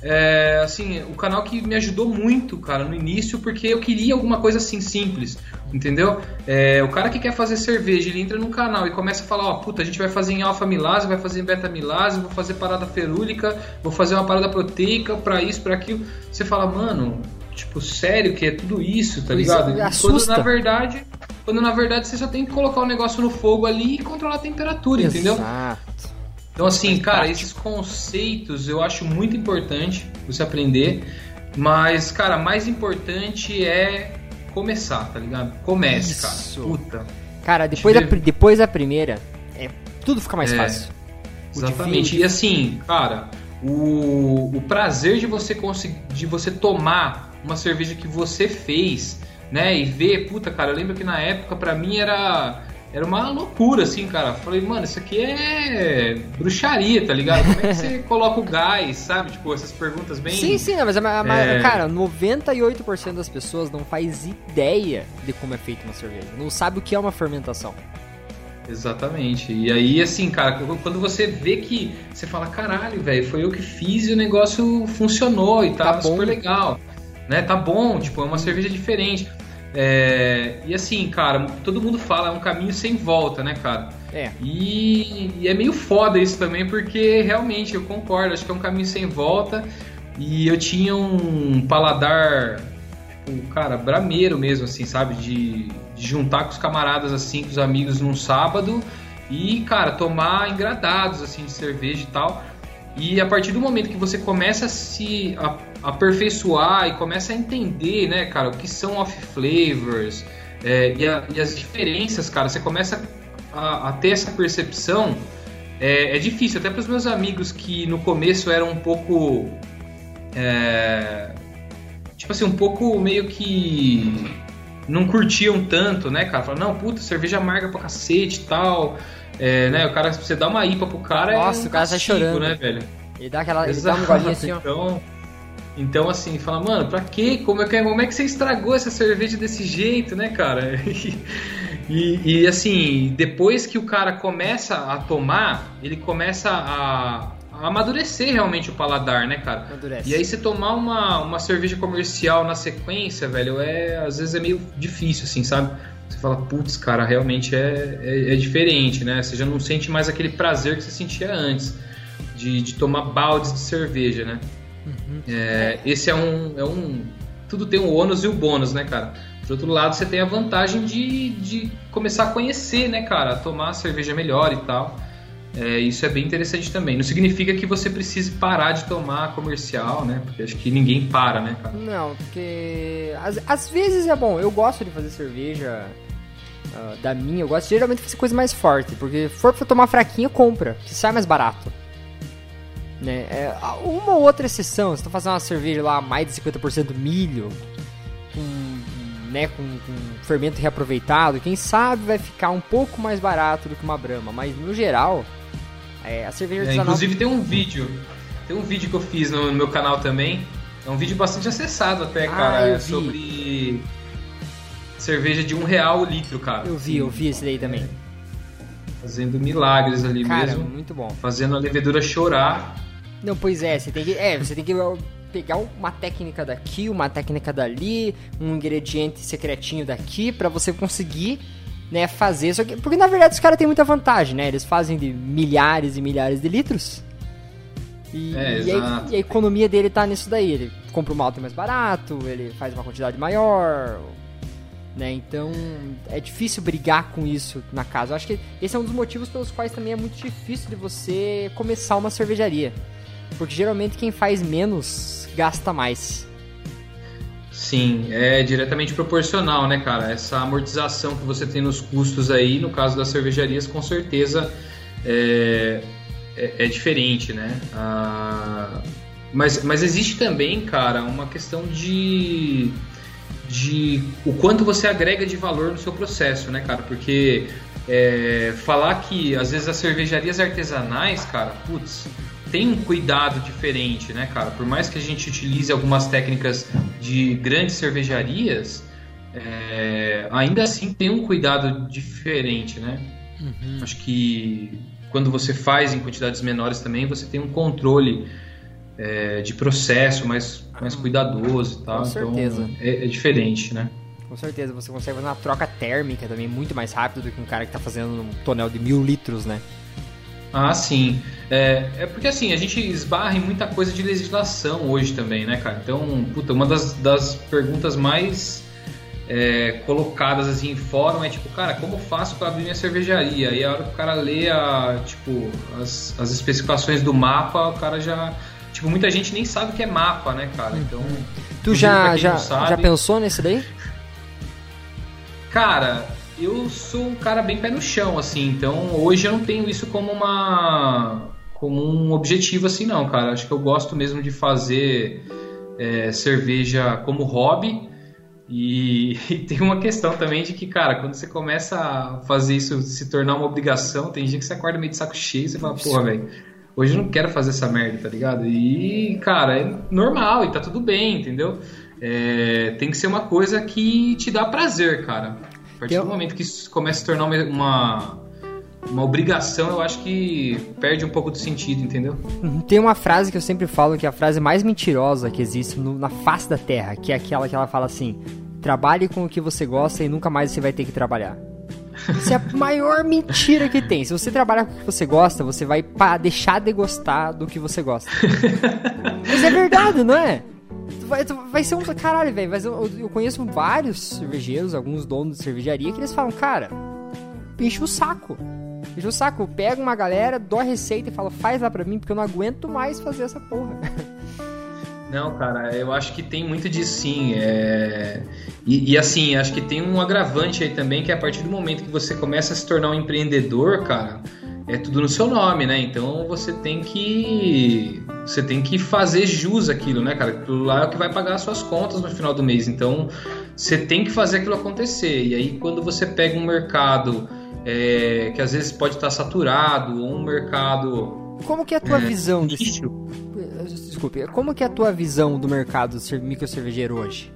Speaker 3: é, assim, o canal que me ajudou muito, cara, no início, porque eu queria alguma coisa assim simples, entendeu? É, o cara que quer fazer cerveja, ele entra no canal e começa a falar, ó, puta, a gente vai fazer em alfa milase, vai fazer em beta milase, vou fazer parada ferúlica, vou fazer uma parada proteica para isso, para aquilo. Você fala, mano, tipo, sério que é tudo isso, tá ligado?
Speaker 2: Quando
Speaker 3: na verdade, quando na verdade você só tem que colocar o negócio no fogo ali e controlar a temperatura,
Speaker 2: Exato.
Speaker 3: entendeu? Então, assim, cara, esses conceitos eu acho muito importante você aprender, mas, cara, mais importante é começar, tá ligado? Comece, Isso. cara. Puta.
Speaker 2: Cara, depois da, depois da primeira, é, tudo fica mais é, fácil.
Speaker 3: exatamente. E assim, cara, o, o prazer de você conseguir, de você tomar uma cerveja que você fez, né, e ver, puta, cara, eu lembro que na época para mim era era uma loucura, assim, cara. Falei, mano, isso aqui é bruxaria, tá ligado? Como é que você coloca o gás, sabe? Tipo, essas perguntas bem.
Speaker 2: Sim, sim, mas, mas é... cara, 98% das pessoas não faz ideia de como é feita uma cerveja. Não sabe o que é uma fermentação.
Speaker 3: Exatamente. E aí, assim, cara, quando você vê que você fala, caralho, velho, foi eu que fiz e o negócio funcionou e tá,
Speaker 2: Tá
Speaker 3: super legal. Né? Tá bom, tipo, é uma cerveja diferente. É, e assim, cara, todo mundo fala, é um caminho sem volta, né, cara?
Speaker 2: É.
Speaker 3: E, e é meio foda isso também, porque realmente eu concordo, acho que é um caminho sem volta. E eu tinha um paladar, tipo, cara, brameiro mesmo, assim, sabe? De, de juntar com os camaradas, assim, com os amigos num sábado e, cara, tomar engradados, assim, de cerveja e tal. E a partir do momento que você começa a se aperfeiçoar e começa a entender, né, cara, o que são off flavors é, e, a- e as diferenças, cara, você começa a, a ter essa percepção. É, é difícil, até para os meus amigos que no começo eram um pouco. é, tipo assim, um pouco meio que. Não curtiam tanto, né, cara? Falaram, não, puta, cerveja amarga pra cacete e tal. É, né, o cara, você dá uma IPA pro cara.
Speaker 2: Nossa,
Speaker 3: é um
Speaker 2: o cara
Speaker 3: castigo,
Speaker 2: chorando.
Speaker 3: né, velho?
Speaker 2: Ele dá aquela. Ele dá um assim, ó.
Speaker 3: Então, então assim, fala, mano, pra quê? Como é, que, como é que você estragou essa cerveja desse jeito, né, cara? E, e, assim, depois que o cara começa a tomar, ele começa a, a amadurecer realmente o paladar, né, cara?
Speaker 2: Amadurece.
Speaker 3: E aí você tomar uma, uma cerveja comercial na sequência, velho, é às vezes é meio difícil, assim, sabe? Você fala, putz, cara, realmente é, é, é diferente, né? Você já não sente mais aquele prazer que você sentia antes de, de tomar baldes de cerveja, né? É, esse é um, é um. Tudo tem o ônus e o bônus, né, cara? Por outro lado, você tem a vantagem de, de começar a conhecer, né, cara? A tomar cerveja melhor e tal. É, isso é bem interessante também. Não significa que você precise parar de tomar comercial, né? Porque acho que ninguém para, né, cara?
Speaker 2: Não, porque às, às vezes é bom. Eu gosto de fazer cerveja ah, da minha. Eu gosto geralmente de fazer coisa mais forte. Porque for pra tomar fraquinho, compra. Que sai mais barato. Né? É, uma ou outra exceção. Você tá fazendo uma cerveja lá mais de 50% milho. Com, né, com, com fermento reaproveitado. Quem sabe vai ficar um pouco mais barato do que uma brama. Mas no geral, é, a cerveja
Speaker 3: É,
Speaker 2: artesanal...
Speaker 3: inclusive tem um vídeo. Tem um vídeo que eu fiz no, no meu canal também. É um vídeo bastante acessado até,
Speaker 2: Ah,
Speaker 3: cara. é sobre cerveja de um real o litro, cara.
Speaker 2: Eu vi, eu vi esse daí também.
Speaker 3: Fazendo milagres ali
Speaker 2: Cara,
Speaker 3: mesmo.
Speaker 2: muito bom.
Speaker 3: Fazendo a levedura chorar.
Speaker 2: Não, pois é, você tem que. É, você tem que pegar uma técnica daqui, uma técnica dali, um ingrediente secretinho daqui, pra você conseguir, né, fazer. Só que, porque na verdade os caras têm muita vantagem, né? Eles fazem de milhares e milhares de litros. E,
Speaker 3: É,
Speaker 2: e, a, e a economia dele tá nisso daí. Ele compra um malte mais barato, ele faz uma quantidade maior. Né? Então é difícil brigar com isso na casa. Eu acho que esse é um dos motivos pelos quais também é muito difícil de você começar uma cervejaria. Porque geralmente quem faz menos gasta mais.
Speaker 3: Sim, é diretamente proporcional, né, cara? Essa amortização que você tem nos custos aí, no caso das cervejarias, com certeza é, é, é diferente, né? Ah, mas, mas existe também, cara, uma questão de, de o quanto você agrega de valor no seu processo, né, cara? Porque é, falar que às vezes as cervejarias artesanais, cara, putz, tem um cuidado diferente, né, cara? Por mais que a gente utilize algumas técnicas de grandes cervejarias, é, ainda assim tem um cuidado diferente, né? Acho que quando você faz em quantidades menores também, você tem um controle é, de processo mais, mais cuidadoso e tal.
Speaker 2: Com certeza.
Speaker 3: Então é, é diferente, né?
Speaker 2: Com certeza, você consegue fazer uma troca térmica também muito mais rápido do que um cara que tá fazendo um tonel de mil litros, né?
Speaker 3: Ah, sim. É, é porque assim, a gente esbarra em muita coisa de legislação hoje também, né, cara? Então, puta, uma das, das perguntas mais é, colocadas assim em fórum é tipo, cara, como eu faço para abrir minha cervejaria? E a hora que o cara lê a, tipo, as, as especificações do mapa, o cara já. Tipo, muita gente nem sabe o que é mapa, né, cara? Então.
Speaker 2: Tu já, já,
Speaker 3: sabe-
Speaker 2: já pensou nesse daí?
Speaker 3: Cara, eu sou um cara bem pé no chão, assim, então hoje eu não tenho isso como uma. como um objetivo assim não, cara. Acho que eu gosto mesmo de fazer é, cerveja como hobby. E, e tem uma questão também de que, cara, quando você começa a fazer isso se tornar uma obrigação, tem dia que você acorda meio de saco cheio e você fala, porra, velho, hoje eu não quero fazer essa merda, tá ligado? E, cara, é normal e tá tudo bem, entendeu? É, tem que ser uma coisa que te dá prazer, cara. A partir do momento que isso começa a se tornar uma, uma, uma obrigação, eu acho que perde um pouco do sentido, entendeu?
Speaker 2: Tem uma frase que eu sempre falo que é a frase mais mentirosa que existe no, na face da Terra, que é aquela que ela fala assim: trabalhe com o que você gosta e nunca mais você vai ter que trabalhar. Isso é a maior mentira que tem. Se você trabalhar com o que você gosta, você vai deixar de gostar do que você gosta. Mas é verdade, não é? Vai, vai ser um. Caralho, velho. Eu, eu conheço vários cervejeiros, alguns donos de cervejaria, que eles falam, cara, enche o saco. Enche o saco, pega uma galera, dou a receita e fala, faz lá pra mim, porque eu não aguento mais fazer essa porra.
Speaker 3: Não, cara, eu acho que tem muito disso sim. É... E, e, assim, acho que tem um agravante aí também, que é a partir do momento que você começa a se tornar um empreendedor, cara, é tudo no seu nome, né? Então você tem que. Você tem que fazer jus aquilo, né, cara? Aquilo lá é o que vai pagar as suas contas no final do mês. Então você tem que fazer aquilo acontecer. E aí quando você pega um mercado é, que às vezes pode estar saturado, ou um mercado.
Speaker 2: Como que é a tua é, visão desse desculpe, como que é a tua visão do mercado micro cervejeiro hoje?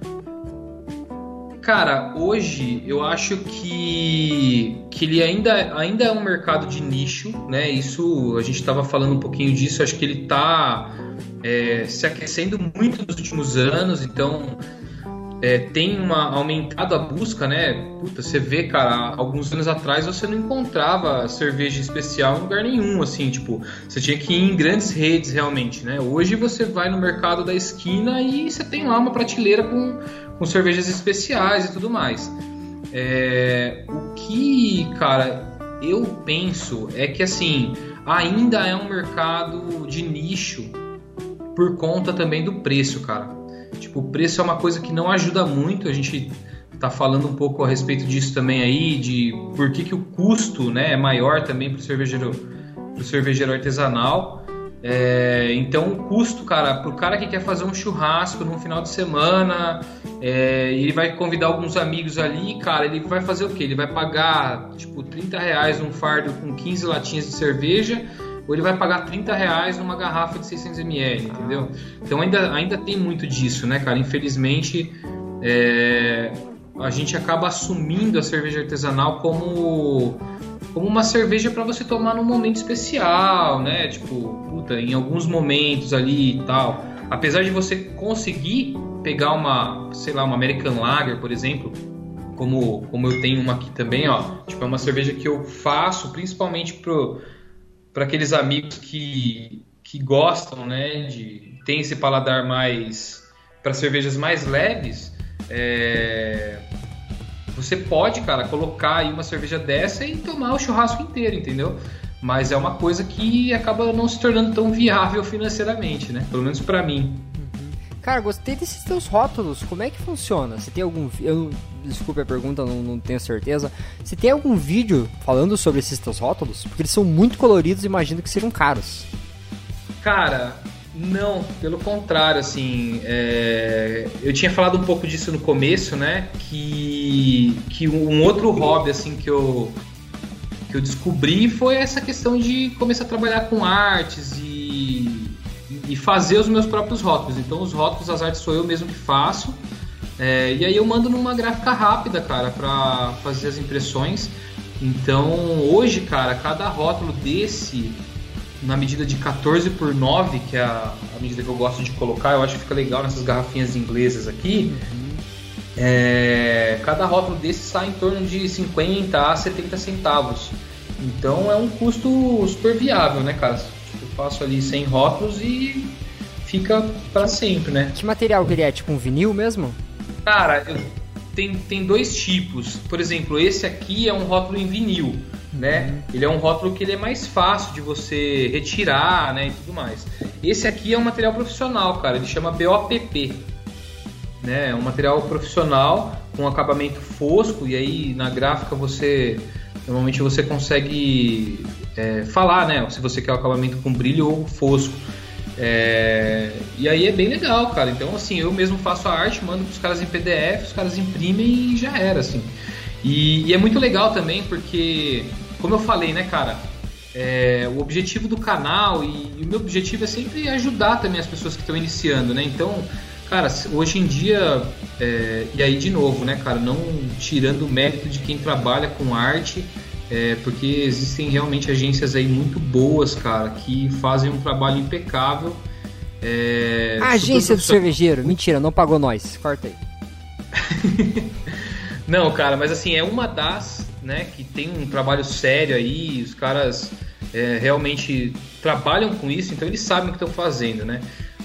Speaker 3: Cara, hoje eu acho que, que ele ainda, ainda é um mercado de nicho, né? Isso a gente estava falando um pouquinho disso, acho que ele está é, se aquecendo muito nos últimos anos, então é, tem uma, aumentado a busca, né? Puta, você vê, cara, alguns anos atrás você não encontrava cerveja especial em lugar nenhum, assim, tipo, você tinha que ir em grandes redes realmente, né? Hoje você vai no mercado da esquina e você tem lá uma prateleira com, com cervejas especiais e tudo mais. É, o que, cara, eu penso é que, assim, ainda é um mercado de nicho por conta também do preço, cara. Tipo, o preço é uma coisa que não ajuda muito. A gente tá falando um pouco a respeito disso também aí, de por que, que o custo né, é maior também para o cervejeiro, pro cervejeiro artesanal. É, então o custo, cara, pro cara que quer fazer um churrasco no final de semana, é, ele vai convidar alguns amigos ali, cara, ele vai fazer o quê? Ele vai pagar tipo 30 reais um fardo com 15 latinhas de cerveja ou ele vai pagar 30 reais numa garrafa de 600 ml, entendeu? Então ainda, ainda tem muito disso, né, cara? Infelizmente, é, a gente acaba assumindo a cerveja artesanal como, como uma cerveja para você tomar num momento especial, né? Tipo, puta, em alguns momentos ali e tal. Apesar de você conseguir pegar uma, sei lá, uma American Lager, por exemplo, como, como eu tenho uma aqui também, ó. Tipo, é uma cerveja que eu faço principalmente pro para aqueles amigos que, que gostam, né, de tem esse paladar mais para cervejas mais leves, é, você pode, cara, colocar aí uma cerveja dessa e tomar o churrasco inteiro, entendeu? Mas é uma coisa que acaba não se tornando tão viável financeiramente, né? Pelo menos para mim.
Speaker 2: Cara, gostei desses teus rótulos. Como é que funciona? Se tem algum. Eu, desculpe a pergunta, não, não tenho certeza. Se tem algum vídeo falando sobre esses teus rótulos? Porque eles são muito coloridos e imagino que sejam caros.
Speaker 3: Cara, não, pelo contrário, assim, é... eu tinha falado um pouco disso no começo, né? Que, que um outro hobby, assim, que eu, que eu descobri foi essa questão de começar a trabalhar com artes e e fazer os meus próprios rótulos. Então, os rótulos, as artes sou eu mesmo que faço. É, e aí eu mando numa gráfica rápida, cara, para fazer as impressões. Então, hoje, cara, cada rótulo desse, na medida de 14 por 9, que é a, a medida que eu gosto de colocar, eu acho que fica legal nessas garrafinhas inglesas aqui. É, cada rótulo desse sai em torno de 50 a 70 centavos. Então é um custo super viável, né, cara? Faço ali 100 rótulos e fica para sempre, né?
Speaker 2: Que material que ele é? Tipo um vinil mesmo?
Speaker 3: Cara, eu, tem, tem dois tipos. Por exemplo, esse aqui é um rótulo em vinil, né? Uhum. Ele é um rótulo que ele é mais fácil de você retirar, né, e tudo mais. Esse aqui é um material profissional, cara. Ele chama BOPP, né? É um material profissional com acabamento fosco e aí na gráfica você normalmente você consegue é, falar, né? Se você quer o acabamento com brilho ou fosco. É, e aí é bem legal, cara. Então, assim, eu mesmo faço a arte, mando pros caras em PDF, os caras imprimem e já era, assim. E, e é muito legal também porque, como eu falei, né, cara? É, o objetivo do canal e, e, o meu objetivo é sempre ajudar também as pessoas que estão iniciando, né? Então, cara, hoje em dia, é, e aí de novo, né, cara, não tirando o mérito de quem trabalha com arte, é, porque existem realmente agências aí muito boas, cara, que fazem um trabalho impecável. É,
Speaker 2: A agência do cervejeiro, mentira, não pagou nós. Corta aí.
Speaker 3: Não, cara, mas assim, é uma das, né, que tem um trabalho sério aí, os caras é, realmente trabalham com isso, então eles sabem o que estão fazendo, né?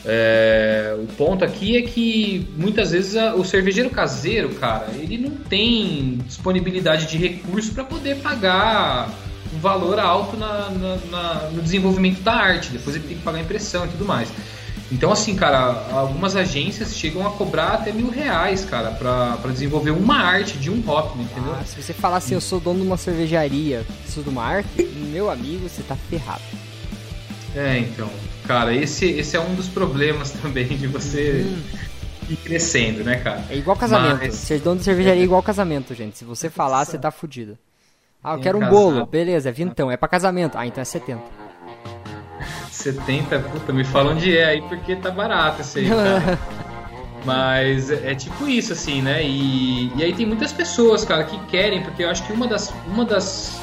Speaker 3: É, o ponto aqui é que muitas vezes a, o cervejeiro caseiro, cara, ele não tem disponibilidade de recurso para poder pagar um valor alto na, na, na, no desenvolvimento da arte. Depois ele tem que pagar impressão e tudo mais. Então, assim, cara, algumas agências chegam a cobrar até mil reais, cara, pra, pra desenvolver uma arte de um rótulo, entendeu?
Speaker 2: Ah, se você falar assim, eu sou dono de uma cervejaria, sou de uma arte, meu amigo, você tá ferrado.
Speaker 3: É, então, cara, esse, esse é um dos problemas também de você
Speaker 2: Hum.
Speaker 3: ir crescendo, né, cara?
Speaker 2: É igual casamento.
Speaker 3: Mas-
Speaker 2: Ser dono de cervejaria é igual casamento, gente. Se você falar, você tá fudido. Ah, eu quero um bolo. Beleza, é vintão. É pra casamento. Ah, então é 70.
Speaker 3: 70, puta, me fala onde é aí porque tá barato esse aí, cara. Mas é, é tipo isso, assim, né? E, e aí tem muitas pessoas, cara, que querem, porque eu acho que uma das, uma das,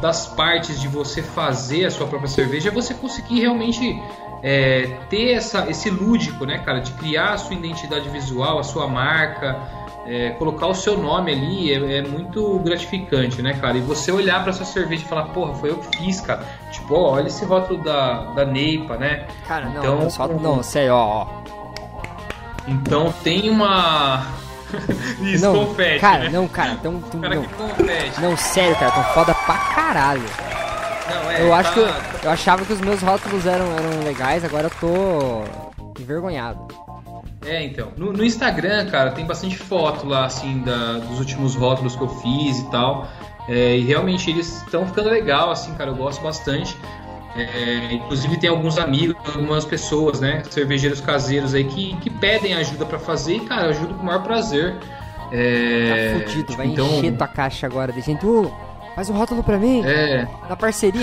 Speaker 3: das partes de você fazer a sua própria cerveja é você conseguir realmente é, ter essa, esse lúdico, né, cara? De criar a sua identidade visual, a sua marca, é, colocar o seu nome ali é, é muito gratificante, né, cara? E você olhar pra sua cerveja e falar, porra, foi eu que fiz, cara. Tipo, ó, olha esse rótulo da, da Neipa, né?
Speaker 2: Cara, não,
Speaker 3: Então-
Speaker 2: não, só, não, ó, ó.
Speaker 3: Então tem uma. Isso,
Speaker 2: não,
Speaker 3: confete,
Speaker 2: cara,
Speaker 3: né?
Speaker 2: não, cara, tão, tão,
Speaker 3: cara
Speaker 2: não,
Speaker 3: que confete.
Speaker 2: não, sério, cara, tão foda pra caralho.
Speaker 3: Não, é,
Speaker 2: eu acho
Speaker 3: tá-
Speaker 2: que eu, eu achava que os meus rótulos eram, eram legais, agora eu tô envergonhado.
Speaker 3: É, então. No, no Instagram, cara, tem bastante foto lá, assim, da- dos últimos rótulos que eu fiz e tal. É, e realmente eles estão ficando legal, assim, cara, eu gosto bastante. É, inclusive tem alguns amigos, algumas pessoas, né, cervejeiros caseiros aí que, que pedem ajuda pra fazer e, cara, ajudo com o maior prazer. É,
Speaker 2: Tá fudido,
Speaker 3: tipo,
Speaker 2: vai
Speaker 3: então,
Speaker 2: encher tua caixa agora de gente. Ô, faz um rótulo pra mim,
Speaker 3: É,
Speaker 2: na parceria,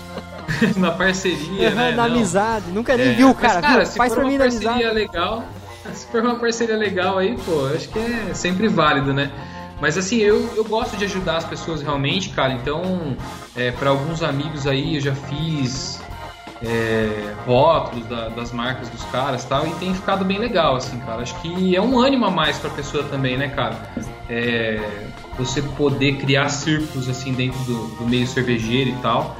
Speaker 3: na parceria, né?
Speaker 2: na
Speaker 3: não.
Speaker 2: amizade. Nunca nem
Speaker 3: É,
Speaker 2: viu,
Speaker 3: mas,
Speaker 2: cara.
Speaker 3: cara,
Speaker 2: viu?
Speaker 3: se
Speaker 2: Faz
Speaker 3: for
Speaker 2: pra
Speaker 3: uma
Speaker 2: mim na
Speaker 3: parceria
Speaker 2: amizade.
Speaker 3: legal, se for uma parceria legal aí, pô, acho que é sempre válido, né? Mas assim, eu, eu gosto de ajudar as pessoas realmente, cara. Então, é, para alguns amigos aí, eu já fiz é, rótulos da- das marcas dos caras tal, e tem ficado bem legal, assim, cara. Acho que é um ânimo a mais pra pessoa também, né, cara? É, você poder criar círculos, assim, dentro do, do meio cervejeiro e tal.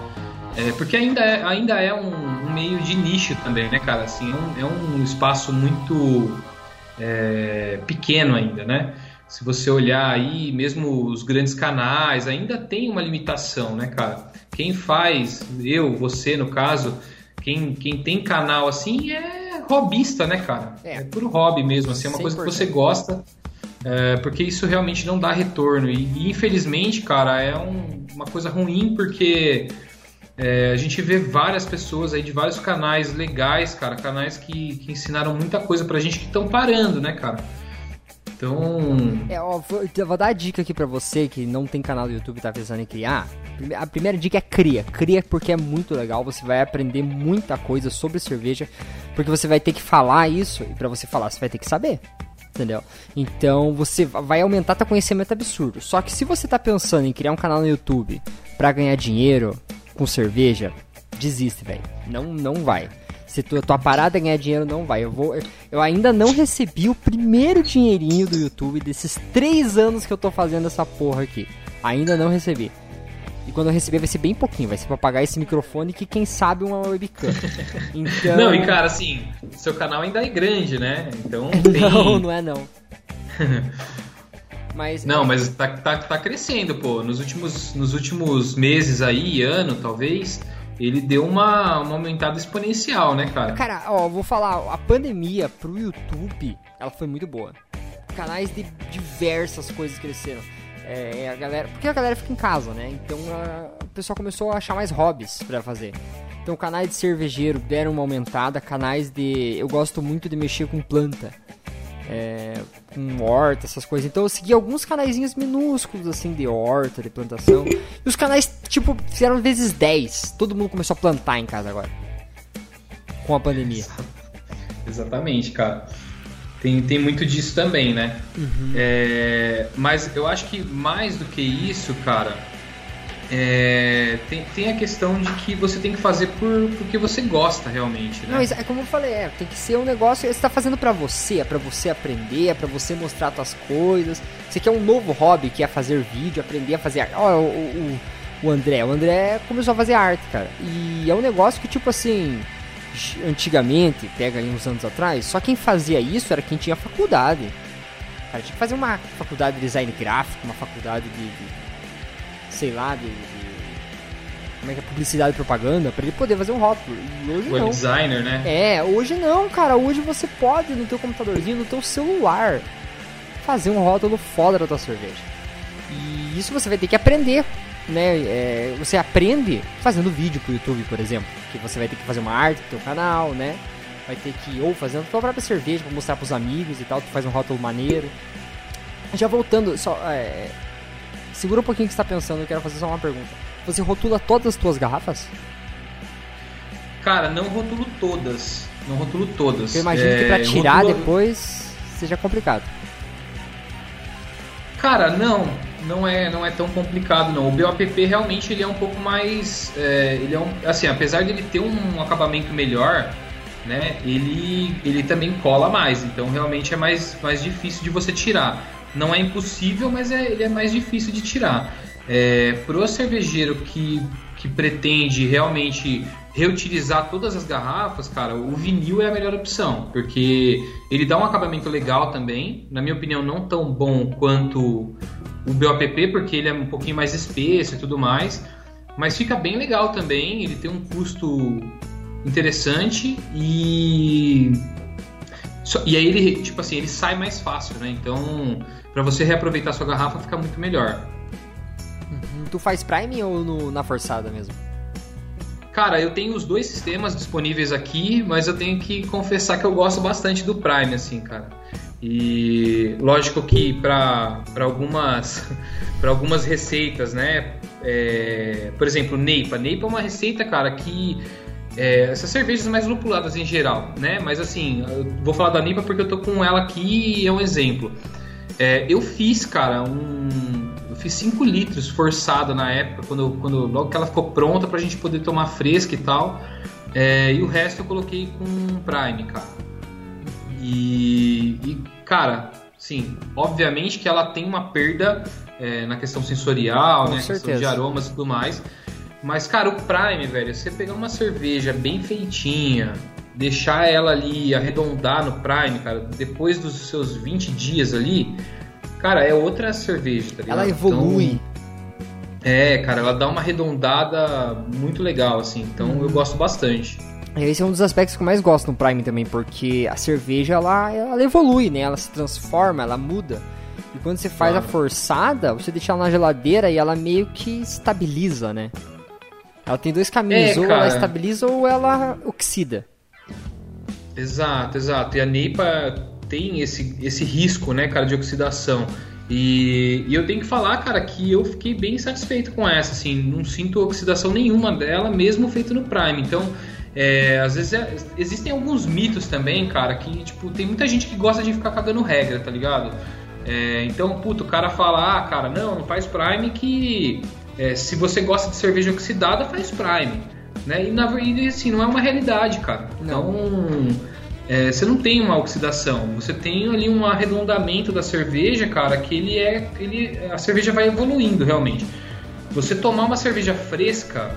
Speaker 3: É, porque ainda é, ainda é um, um meio de nicho também, né, cara? Assim, é, um, é um espaço muito é, pequeno ainda, né? Se você olhar aí, mesmo os grandes canais, ainda tem uma limitação, né, cara? Quem faz, eu, você no caso, quem, quem tem canal assim é hobbyista, né, cara?
Speaker 2: É.
Speaker 3: É, puro hobby mesmo, assim, é uma coisa que
Speaker 2: 100%.
Speaker 3: você gosta, é, porque isso realmente não dá retorno. E, e, infelizmente, cara, é um- uma coisa ruim porque é, a gente vê várias pessoas aí de vários canais legais, cara, canais que, que ensinaram muita coisa pra gente que estão parando, né, cara? Então,
Speaker 2: É, ó, vou, vou dar a dica aqui pra você que não tem canal do YouTube e tá pensando em criar. A primeira dica é cria. Cria porque é muito legal. Você vai aprender muita coisa sobre cerveja. Porque você vai ter que falar isso. E pra você falar, você vai ter que saber. Entendeu? Então você va- vai aumentar teu conhecimento absurdo. Só que se você tá pensando em criar um canal no YouTube pra ganhar dinheiro com cerveja, desiste, velho. Não, não vai. Se tu, tua parada é ganhar dinheiro, não vai. Eu, vou, eu ainda não recebi o primeiro dinheirinho do YouTube desses três anos que eu tô fazendo essa porra aqui. Ainda não recebi. E quando eu receber vai ser bem pouquinho, vai ser pra pagar esse microfone que quem sabe uma webcam. Então...
Speaker 3: não, e cara, assim, seu canal ainda é grande, né? Então tem.
Speaker 2: Não, não é não. Mas
Speaker 3: Não, mas tá, tá, tá crescendo, pô. Nos últimos, nos últimos meses aí, ano talvez, ele deu uma, uma aumentada exponencial, né, cara?
Speaker 2: Cara, ó, vou falar, a pandemia pro YouTube, ela foi muito boa. Canais de diversas coisas cresceram. É, a galera, porque a galera fica em casa, né? Então a, o pessoal começou a achar mais hobbies pra fazer. Então canais de cervejeiro deram uma aumentada, canais de, eu gosto muito de mexer com planta. É, com horta, essas coisas. Então eu segui alguns canaizinhos minúsculos, assim, de horta, de plantação. E os canais, tipo, fizeram vezes 10. Todo mundo começou a plantar em casa agora. Com a pandemia.
Speaker 3: Exatamente, cara. Tem, tem muito disso também, né? É, mas eu acho que mais do que isso, cara, é, tem, tem a questão de que você tem que fazer por, porque você gosta realmente, né?
Speaker 2: Não, é como eu falei, é, tem que ser um negócio, você tá fazendo para você, é para você aprender, é para você mostrar suas coisas. Você quer um novo hobby, que é fazer vídeo, aprender a fazer, ó, o, o, o André, o André começou a fazer arte, cara. E é um negócio que tipo assim, antigamente, pega aí uns anos atrás, só quem fazia isso era quem tinha faculdade. Cara, tinha que fazer uma faculdade de design gráfico, uma faculdade de, de sei lá, de, de, como é que é publicidade e propaganda, para ele poder fazer um rótulo. E hoje
Speaker 3: Web
Speaker 2: não.
Speaker 3: designer, né?
Speaker 2: É, hoje não, cara. Hoje você pode no teu computadorzinho, no teu celular, fazer um rótulo foda da tua cerveja. E isso você vai ter que aprender, né? É, você aprende fazendo vídeo pro YouTube, por exemplo, que você vai ter que fazer uma arte pro teu canal, né? Vai ter que ou fazendo a tua própria cerveja para mostrar pros amigos e tal, tu faz um rótulo maneiro. Já voltando, só é, segura um pouquinho que você tá pensando, eu quero fazer só uma pergunta. Você rotula todas as tuas garrafas?
Speaker 3: Cara, não rotulo todas. Não rotulo todas.
Speaker 2: Eu imagino
Speaker 3: É,
Speaker 2: que pra
Speaker 3: eu
Speaker 2: tirar
Speaker 3: rotulo-
Speaker 2: depois seja complicado.
Speaker 3: Cara, não, não é, não é tão complicado não. O BOPP realmente ele é um pouco mais, é, ele é um, assim, apesar dele ter um acabamento melhor, né? Ele, ele também cola mais. Então realmente é mais, mais difícil de você tirar. Não é impossível, mas é, ele é mais difícil de tirar. É, pro cervejeiro que, que pretende realmente reutilizar todas as garrafas, cara, o vinil é a melhor opção, porque ele dá um acabamento legal também, na minha opinião não tão bom quanto o BOPP, porque ele é um pouquinho mais espesso e tudo mais, mas fica bem legal também, ele tem um custo interessante e só- e aí ele, tipo assim, ele sai mais fácil, né? Então, para você reaproveitar sua garrafa fica muito melhor.
Speaker 2: Tu faz Prime ou no- na forçada mesmo?
Speaker 3: Cara, eu tenho os dois sistemas disponíveis aqui, mas eu tenho que confessar que eu gosto bastante do Prime, assim, cara. E lógico que para algumas para algumas receitas, né? É, por exemplo, Neipa. Neipa é uma receita, cara, que é, essas cervejas mais lupuladas em geral, né? Mas assim, eu vou falar da Neipa porque eu tô com ela aqui e é um exemplo. É, eu fiz, cara, um. Eu fiz 5 litros forçada na época, quando, quando logo que ela ficou pronta pra gente poder tomar fresca e tal. É, e o resto eu coloquei com Prime, cara. E, e, cara, sim, obviamente que ela tem uma perda é, na questão sensorial,
Speaker 2: Com
Speaker 3: né? Questão
Speaker 2: certeza.
Speaker 3: de aromas e tudo mais. Mas, cara, o Prime, velho, você pegar uma cerveja bem feitinha, deixar ela ali arredondar no Prime, cara, depois dos seus 20 dias ali, cara, é outra cerveja, tá ligado?
Speaker 2: Ela evolui.
Speaker 3: Então, é, cara, ela dá uma arredondada muito legal, assim, então
Speaker 2: Uhum.
Speaker 3: eu gosto bastante.
Speaker 2: Esse é um dos aspectos que eu mais gosto no Prime também, porque a cerveja ela, ela evolui, né? Ela se transforma, ela muda. E quando você faz
Speaker 3: Claro.
Speaker 2: a forçada, você deixa ela na geladeira e ela meio que estabiliza, né? Ela tem dois caminhos,
Speaker 3: É,
Speaker 2: ou ela estabiliza ou ela oxida.
Speaker 3: Exato, exato. E a Neipa tem esse, esse risco, né, cara, de oxidação. E, e eu tenho que falar, cara, que eu fiquei bem satisfeito com essa, assim, não sinto oxidação nenhuma dela, mesmo feito no Prime. Então, é, às vezes é- existem alguns mitos também, cara, que, tipo, tem muita gente que gosta de ficar cagando regra, tá ligado? É, então, puto, o cara fala, ah, cara, não, não faz Prime que é, se você gosta de cerveja oxidada, faz Prime. Né? E na verdade, assim, não é uma realidade, cara. Então, é, você não tem uma oxidação, você tem ali um arredondamento da cerveja, cara, que ele é. Ele, a cerveja vai evoluindo realmente. Você tomar uma cerveja fresca,